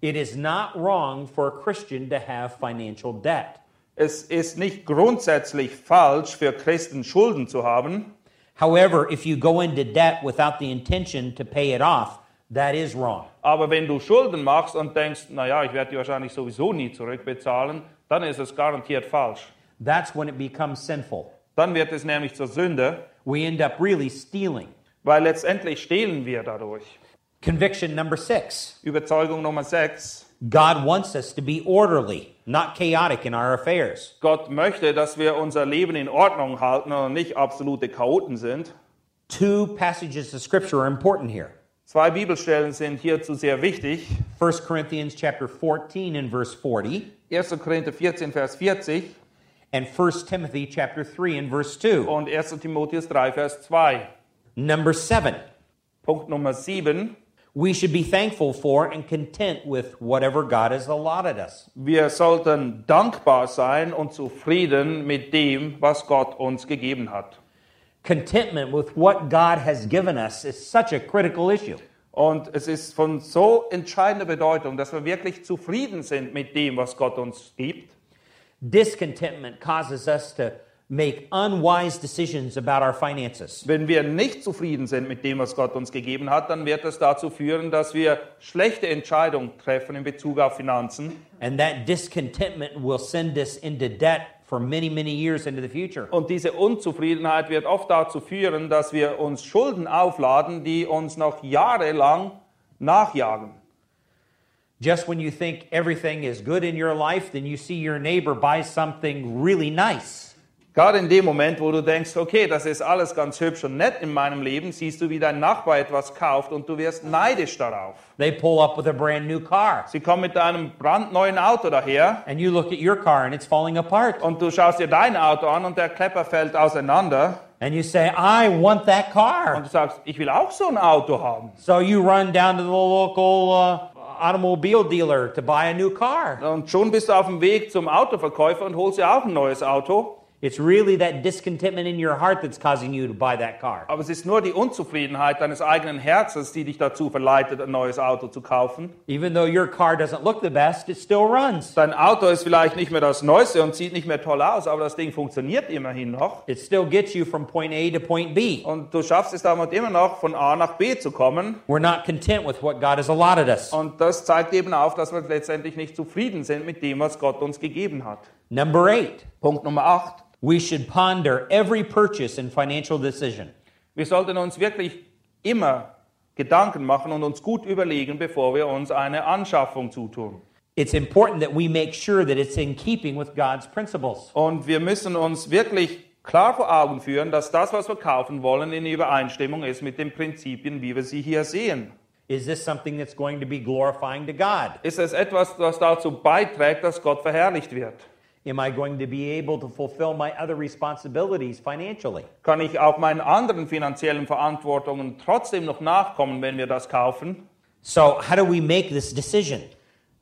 It is not wrong for a Christian to have financial debt. Es ist nicht grundsätzlich falsch für Christen Schulden zu haben, However, if you go into debt without the intention to pay it off, that is wrong. aber wenn du Schulden machst und denkst, naja, ich werde die wahrscheinlich sowieso nie zurückbezahlen, dann ist es garantiert falsch. That's when it becomes sinful. Dann wird es nämlich zur Sünde, We end up really stealing. weil letztendlich stehlen wir dadurch. Conviction number six Überzeugung Nummer 6. God wants us to be orderly, not chaotic in our affairs. Gott möchte, dass wir unser Leben in Ordnung halten und nicht absolute Chaoten sind. Two passages of scripture are important here. Zwei Bibelstellen sind hierzu sehr wichtig. 1 Corinthians chapter 14 and verse 40 1. Korinther 14, Vers 40 and 1 Timothy chapter 3 and verse 2. und 1. Timotheus 3, Vers 2. Number 7. Punkt Nummer 7. We should be thankful for and content with whatever God has allotted us. Wir sollten dankbar sein und zufrieden mit dem, was Gott uns gegeben hat. Contentment with what God has given us is such a critical issue. Und es ist von so entscheidender Bedeutung, dass wir wirklich zufrieden sind mit dem, was Gott uns gibt. Discontentment causes us to make unwise decisions about our finances. Wenn wir nicht zufrieden sind mit dem, was Gott uns gegeben hat, dann wird es dazu führen, dass wir schlechte Entscheidungen treffen in Bezug auf Finanzen. And that discontentment will send us into debt for many, many years into the future. Und diese Unzufriedenheit wird oft dazu führen, dass wir uns Schulden aufladen, die uns noch jahrelang nachjagen. Just when you think everything is good in your life, then you see your neighbor buy something really nice. Gerade in dem Moment, wo du denkst, okay, das ist alles ganz hübsch und nett in meinem Leben, siehst du, wie dein Nachbar etwas kauft und du wirst neidisch darauf. They pull up with a brand new car, Sie kommen mit einem brandneuen Auto daher and you look at your car and it's falling apart. und du schaust dir dein Auto an und der Klepper fällt auseinander And you say, I want that und car. du sagst, ich will auch so ein Auto haben. So you run down to the local uh, automobile dealer to buy a new car. Und schon bist du auf dem Weg zum Autoverkäufer und holst dir auch ein neues Auto. It's really that discontentment in your heart that's causing you to buy that car. Aber es ist nur die Unzufriedenheit deines eigenen Herzens, die dich dazu verleitet, ein neues Auto zu kaufen. Even though your car doesn't look the best, it still runs. Dein Auto ist vielleicht nicht mehr das Neueste und sieht nicht mehr toll aus, aber das Ding funktioniert immerhin noch. It still gets you from point A to point B. Und du schaffst es damit immer noch, von A nach B zu kommen. We're not content with what God has allotted us. Und das zeigt eben auf, dass wir letztendlich nicht zufrieden sind mit dem, was Gott uns gegeben hat. Number eight, Punkt Nummer 8. we should ponder every purchase and financial decision. Wir sollten uns wirklich immer Gedanken machen und uns gut überlegen, bevor wir uns eine Anschaffung zutun. It's important that we make sure that it's in keeping with God's principles. Und wir müssen uns wirklich klar vor Augen führen, dass das, was wir kaufen wollen, in Übereinstimmung ist mit den Prinzipien, wie wir sie hier sehen. Is this something that's going to be glorifying to God? Ist es etwas, das dazu beiträgt, dass Gott verherrlicht wird? Am I going to be able to fulfill my other responsibilities financially? Kann ich auch meinen anderen finanziellen Verantwortungen trotzdem noch nachkommen, wenn wir das kaufen? So, how do we make this decision?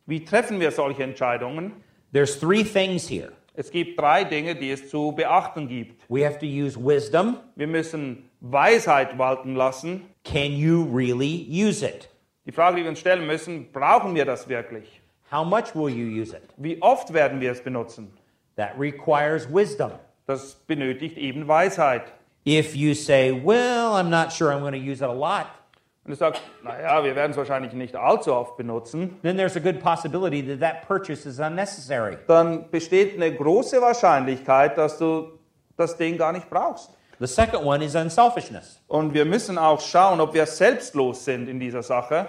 Wie treffen wir solche Entscheidungen? There's three things here. Es gibt drei Dinge, die es zu beachten gibt. We have to use wisdom. Wir müssen Weisheit walten lassen. Can you really use it? Die Frage, die wir uns stellen müssen, brauchen wir das wirklich? How much will you use it? Wie oft werden wir es benutzen? That requires wisdom. Das benötigt eben Weisheit. If you say, Well, I'm not sure I'm going to use it a lot, Und du sagst, naja, wir werden es wahrscheinlich nicht allzu oft benutzen. then there's a good possibility that that purchase is unnecessary. Dann besteht eine große Wahrscheinlichkeit, dass du das Ding gar nicht brauchst. The second one is unselfishness. Und wir müssen auch schauen, ob wir selbstlos sind in dieser Sache.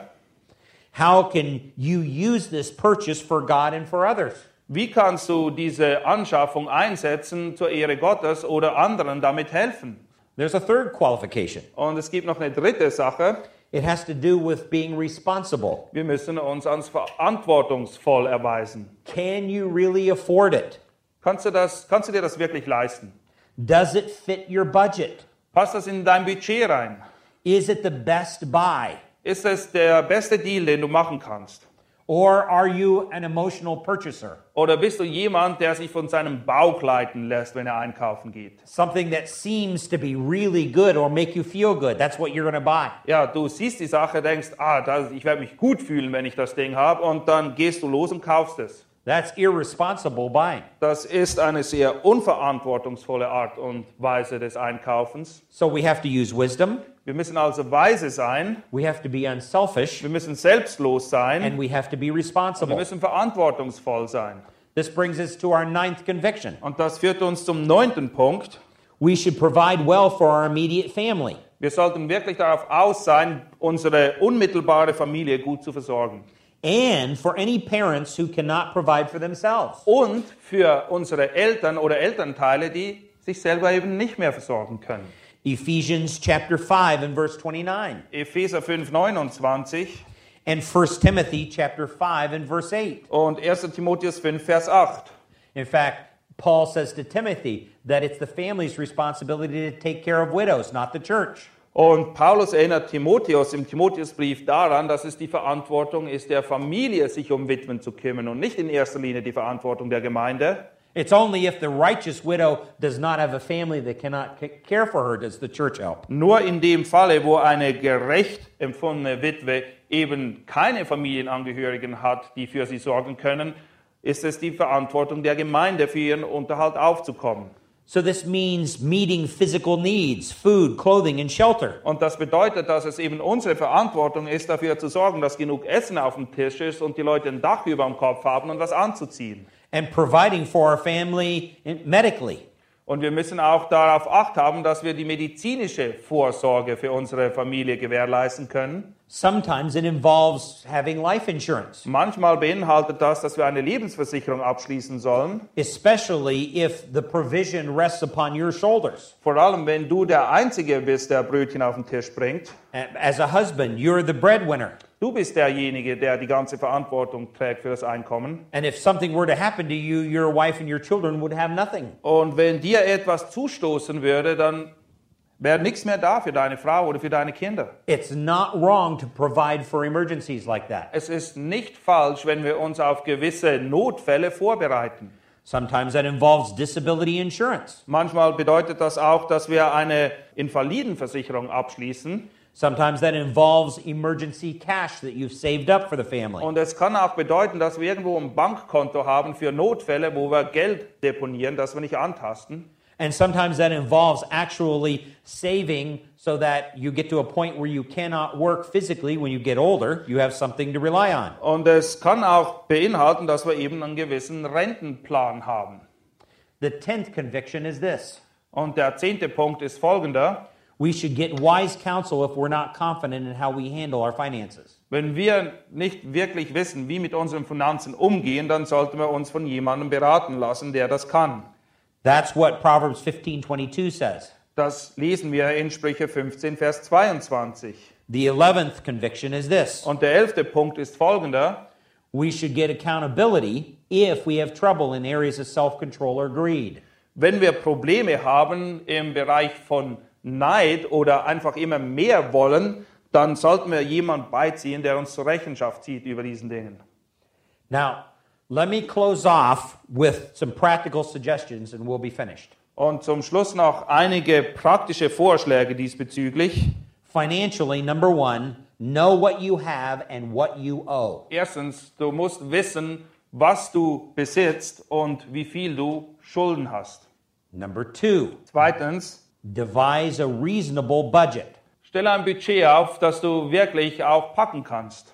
How can you use this purchase for God and for others? Wie kannst du diese Anschaffung einsetzen zur Ehre Gottes oder anderen damit helfen? There's a third qualification. Und es gibt noch eine dritte Sache. It has to do with being responsible. Wir müssen uns als verantwortungsvoll erweisen. Can you really afford it? Kannst du, das, kannst du dir das wirklich leisten? Does it fit your budget? Passt das in dein Budget rein? Is it the best buy? Ist es der beste Deal, den du machen kannst? Or are you an emotional purchaser? Oder bist du jemand, der sich von seinem Bauch leiten lässt, wenn er einkaufen geht? Something that seems to be really good or make you feel good. That's what you're going to buy. Ja, du siehst die Sache, denkst, ah, das, ich werde mich gut fühlen, wenn ich das Ding habe, und dann gehst du los und kaufst es. That's irresponsible buying. Das ist eine sehr unverantwortungsvolle Art und Weise des Einkaufens. So we have to use wisdom, Wir müssen also weise sein, we have to be unselfish, wir müssen selbstlos sein, and we have to be wir responsible. müssen verantwortungsvoll sein. This brings us to our ninth conviction. Und das führt uns zum neunten Punkt. We should provide well for our immediate family. Wir sollten wirklich darauf aus sein, unsere unmittelbare Familie gut zu versorgen. and for any parents who cannot provide for themselves. Und für unsere Eltern oder Elternteile, die sich selber eben nicht mehr versorgen können. Ephesians chapter 5 and verse 29 Epheser 5, 29 and 1 Timothy chapter 5 and verse 8. und 1. Timotheus 5, Vers 8. In fact, Paul says to Timothy that it's the family's responsibility to take care of widows, not the church. Und Paulus erinnert Timotheus im Timotheusbrief daran, dass es die Verantwortung ist, der Familie sich um Witwen zu kümmern und nicht in erster Linie die Verantwortung der Gemeinde. It's only if the righteous widow does not have a family that cannot care for her does the church help. Nur in dem Falle, wo eine gerecht empfundene Witwe eben keine Familienangehörigen hat, die für sie sorgen können, ist es die Verantwortung der Gemeinde, für ihren Unterhalt aufzukommen. So this means meeting physical needs, food, clothing, and shelter. Und das bedeutet, dass es eben unsere Verantwortung ist, dafür zu sorgen, dass genug Essen auf dem Tisch ist und die Leute ein Dach über dem Kopf haben und was anzuziehen. And providing for our family medically. Und wir müssen auch darauf acht haben, dass wir die medizinische Vorsorge für unsere Familie gewährleisten können. Sometimes it involves having life insurance, Manchmal beinhaltet das, dass wir eine Lebensversicherung abschließen sollen. especially if the provision rests upon your shoulders. Vor allem, wenn du der Einzige bist, der Brötchen auf den Tisch bringt. As a husband, you're the breadwinner. Du bist derjenige, der die ganze Verantwortung trägt für das Einkommen. And if something were to happen to you, your wife and your children would have nothing. Und wenn dir etwas zustoßen würde, dann wäre nichts mehr da für deine Frau oder für deine Kinder. It's not wrong to provide for emergencies like that. Es ist nicht falsch, wenn wir uns auf gewisse Notfälle vorbereiten. Sometimes that involves disability insurance. Manchmal bedeutet das auch, dass wir eine Invalidenversicherung abschließen. Sometimes that involves emergency cash that you've saved up for the family. Und es kann auch bedeuten, dass wir irgendwo ein Bankkonto haben für Notfälle, wo wir Geld deponieren, das wir nicht antasten. And sometimes that involves actually saving so that you get to a point where you cannot work physically when you get older. You have something to rely on. Und es kann auch beinhalten, dass wir eben einen gewissen Rentenplan haben. The tenth conviction is this Und der zehnte Punkt ist folgender. we should get wise counsel if we're not confident in how we handle our finances. Wenn wir nicht wirklich wissen, wie mit unseren Finanzen umgehen, dann sollten wir uns von jemandem beraten lassen, der das kann. That's what Proverbs 15:22 says. Das lesen wir in Sprüche 15, Vers 22. The 11th conviction is this Und der elfte Punkt ist folgender. we should get accountability if we have trouble in areas of self control or greed. Wenn wir Probleme haben im Bereich von Neid oder einfach immer mehr wollen, dann sollten wir jemand beiziehen, der uns zur Rechenschaft zieht über diesen Dingen. Now, let me close off with some practical suggestions and we'll be finished. Und zum Schluss noch einige praktische Vorschläge diesbezüglich. Financially, number one, know what you have and what you owe. Erstens, du musst wissen, was du besitzt und wie viel du Schulden hast. Number two, Zweitens, devise a reasonable budget. Stelle ein Budget auf, das du wirklich auch packen kannst.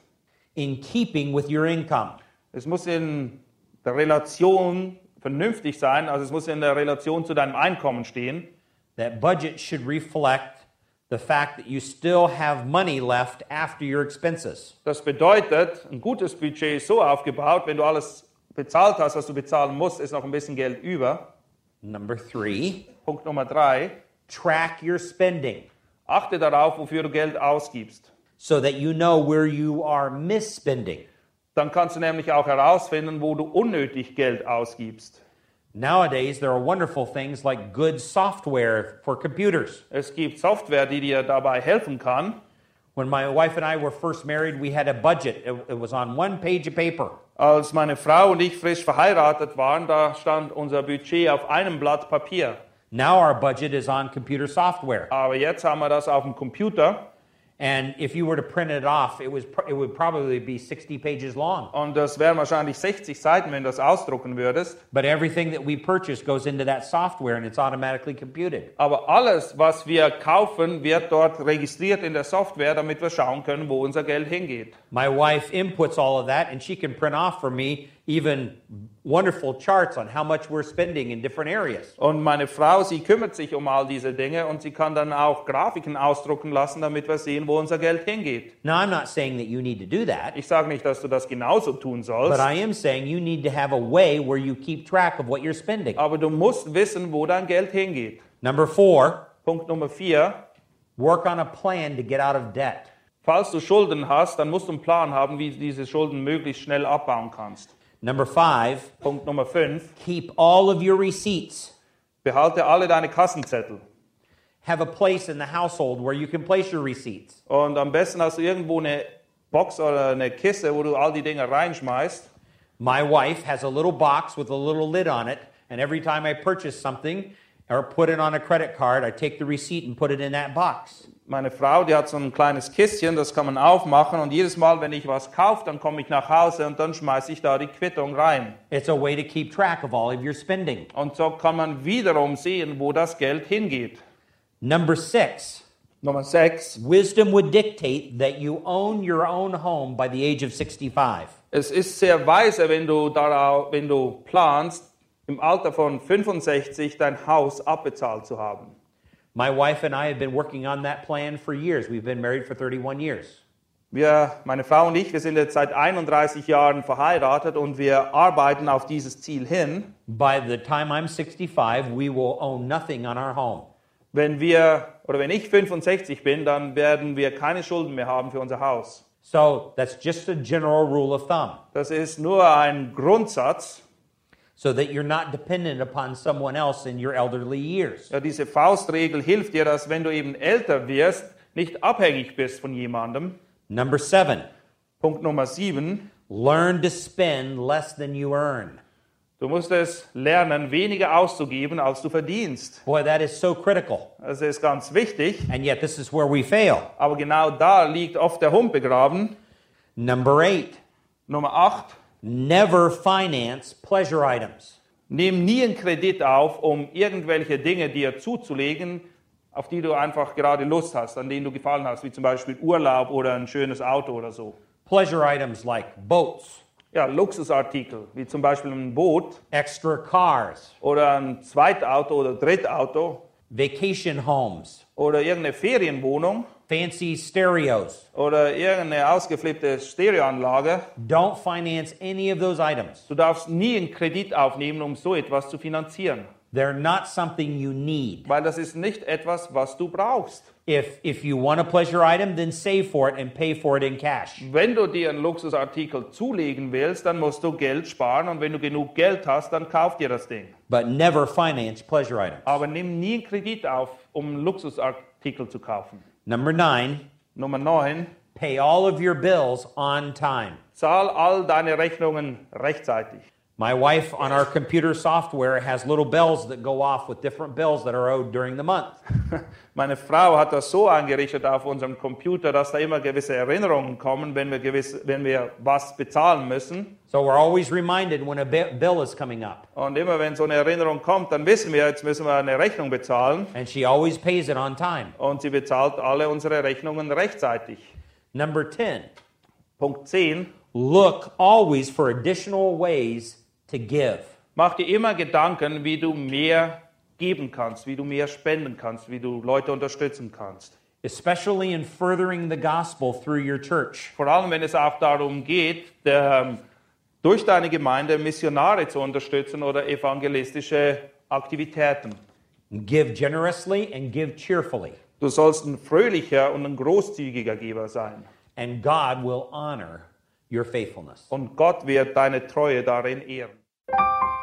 in keeping with your income. Es muss in der Relation vernünftig sein, also es muss in der Relation zu deinem Einkommen stehen. That budget should reflect the fact that you still have money left after your expenses. Das bedeutet, ein gutes Budget ist so aufgebaut, wenn du alles bezahlt hast, was du bezahlen musst, ist noch ein bisschen Geld über. Number three, Punkt Nummer drei, track your spending achte darauf, wofür du Geld ausgibst. so that you know where you are misspending. Dann kannst du nämlich auch herausfinden, wo du unnötig Geld ausgibst. Nowadays, there are wonderful things like good software for computers. Es gibt Software, die dir dabei helfen kann. When my wife and I were first married, we had a budget. It, it was on one page of paper. Als meine Frau und ich frisch verheiratet waren, da stand unser Budget auf einem Blatt Papier. Now our budget is on computer software. Aber jetzt haben wir das auf dem Computer And if you were to print it off, it, was, it would probably be 60 pages long. und das wären wahrscheinlich 60 Seiten, wenn du das ausdrucken würdest. But everything that we purchase goes into that software and it's automatically computed. Aber alles, was wir kaufen, wird dort registriert in der Software, damit wir schauen können, wo unser Geld hingeht. My wife inputs all of that and she can print off for me even wonderful charts on how much we're spending in different areas. Und meine Frau, sie kümmert sich um all diese Dinge und sie kann dann auch Grafiken ausdrucken lassen, damit wir sehen, wo unser Geld hingeht. Now, I'm not saying that you need to do that, Ich sage nicht, dass du das genauso tun sollst, but I am saying you need to have a way where you keep track of what you're spending. aber du musst wissen, wo dein Geld hingeht. Number four, Punkt Nummer vier. work on a plan to get out of debt. Falls du Schulden hast, dann musst du einen Plan haben, wie du diese Schulden möglichst schnell abbauen kannst. Number five, Punkt Nummer 5. keep all of your receipts. Behalte alle deine Kassenzettel. Have a place in the household where you can place your receipts. Und am besten hast du irgendwo eine Box oder eine Kiste, wo du all die Dinge reinschmeißt. My wife has a little box with a little lid on it, and every time I purchase something or put it on a credit card, I take the receipt and put it in that box. Meine Frau, die hat so ein kleines Kistchen, das kann man aufmachen. Und jedes Mal, wenn ich was kaufe, dann komme ich nach Hause und dann schmeiße ich da die Quittung rein. It's a way to keep track of all of your spending. Und so kann man wiederum sehen, wo das Geld hingeht. Number six, Nummer 6. wisdom would dictate that you own your own home by the age of 65. Es ist sehr weise, wenn du, darauf, wenn du planst, im Alter von 65 dein Haus abbezahlt zu haben. My wife and I have been working on that plan for years. We've been married for 31 years. Wir, meine Frau und ich, wir sind jetzt seit 31 Jahren verheiratet und wir arbeiten auf dieses Ziel hin. By the time I'm 65, we will own nothing on our home. Wenn wir oder wenn ich 65 bin, dann werden wir keine Schulden mehr haben für unser Haus. So that's just a general rule of thumb, Das ist nur ein Grundsatz. So that you're not dependent upon someone else in your elderly years. Ja, diese Faustregel hilft dir, dass wenn du eben älter wirst, nicht abhängig bist von jemandem. Number seven, Punkt Nummer 7. learn to spend less than you earn. Du musst es lernen, weniger auszugeben, als du verdienst. Boy, that is so critical. Das ist ganz wichtig. And yet, this is where we fail. Aber genau da liegt oft der Hund begraben. Number eight, Nummer 8. never finance pleasure items. Nimm nie einen Kredit auf, um irgendwelche Dinge dir zuzulegen, auf die du einfach gerade Lust hast, an denen du gefallen hast, wie zum Beispiel Urlaub oder ein schönes Auto oder so. Pleasure items like boats, Ja, Luxusartikel, wie zum Beispiel ein Boot. Extra cars, oder ein Zweitauto oder Drittauto. Vacation homes, oder irgendeine Ferienwohnung fancy stereos. oder irgendeine ausgeflippte Stereoanlage. Don't finance any of those items. Du darfst nie einen Kredit aufnehmen, um so etwas zu finanzieren, They're not something you need. weil das ist nicht etwas, was du brauchst. If, if you want a pleasure item, then save for it and pay for it in cash. Wenn du dir einen Luxusartikel zulegen willst, dann musst du Geld sparen und wenn du genug Geld hast, dann kauf dir das Ding. But never finance pleasure items. Aber nimm nie einen Kredit auf, um einen Luxusartikel zu kaufen. Number nine, Nummer 9. pay all of your bills on time. Zahl all deine Rechnungen rechtzeitig. My wife on our computer software has little bells that go off with different bills that are owed during the month. [laughs] Meine Frau hat das so eingerichtet auf unserem Computer, dass da immer gewisse Erinnerungen kommen, wenn wir, gewiss, wenn wir was bezahlen müssen. So we're always reminded when a bill is coming up. Und immer wenn so eine Erinnerung kommt, dann wissen wir, jetzt müssen wir eine Rechnung bezahlen. And she always pays it on time. Und sie bezahlt alle unsere Rechnungen rechtzeitig. Number 10, Punkt 10. look always for additional ways to give. Mach dir immer Gedanken, wie du mehr geben kannst, wie du mehr spenden kannst, wie du Leute unterstützen kannst. especially in furthering the gospel through your church. Vor allem, wenn es auch darum geht, der, ähm, durch deine Gemeinde Missionare zu unterstützen oder evangelistische Aktivitäten. Give generously and give cheerfully, Du sollst ein fröhlicher und ein großzügiger Geber sein. and God will honor your faithfulness. Und Gott wird deine Treue darin ehren. Thank you.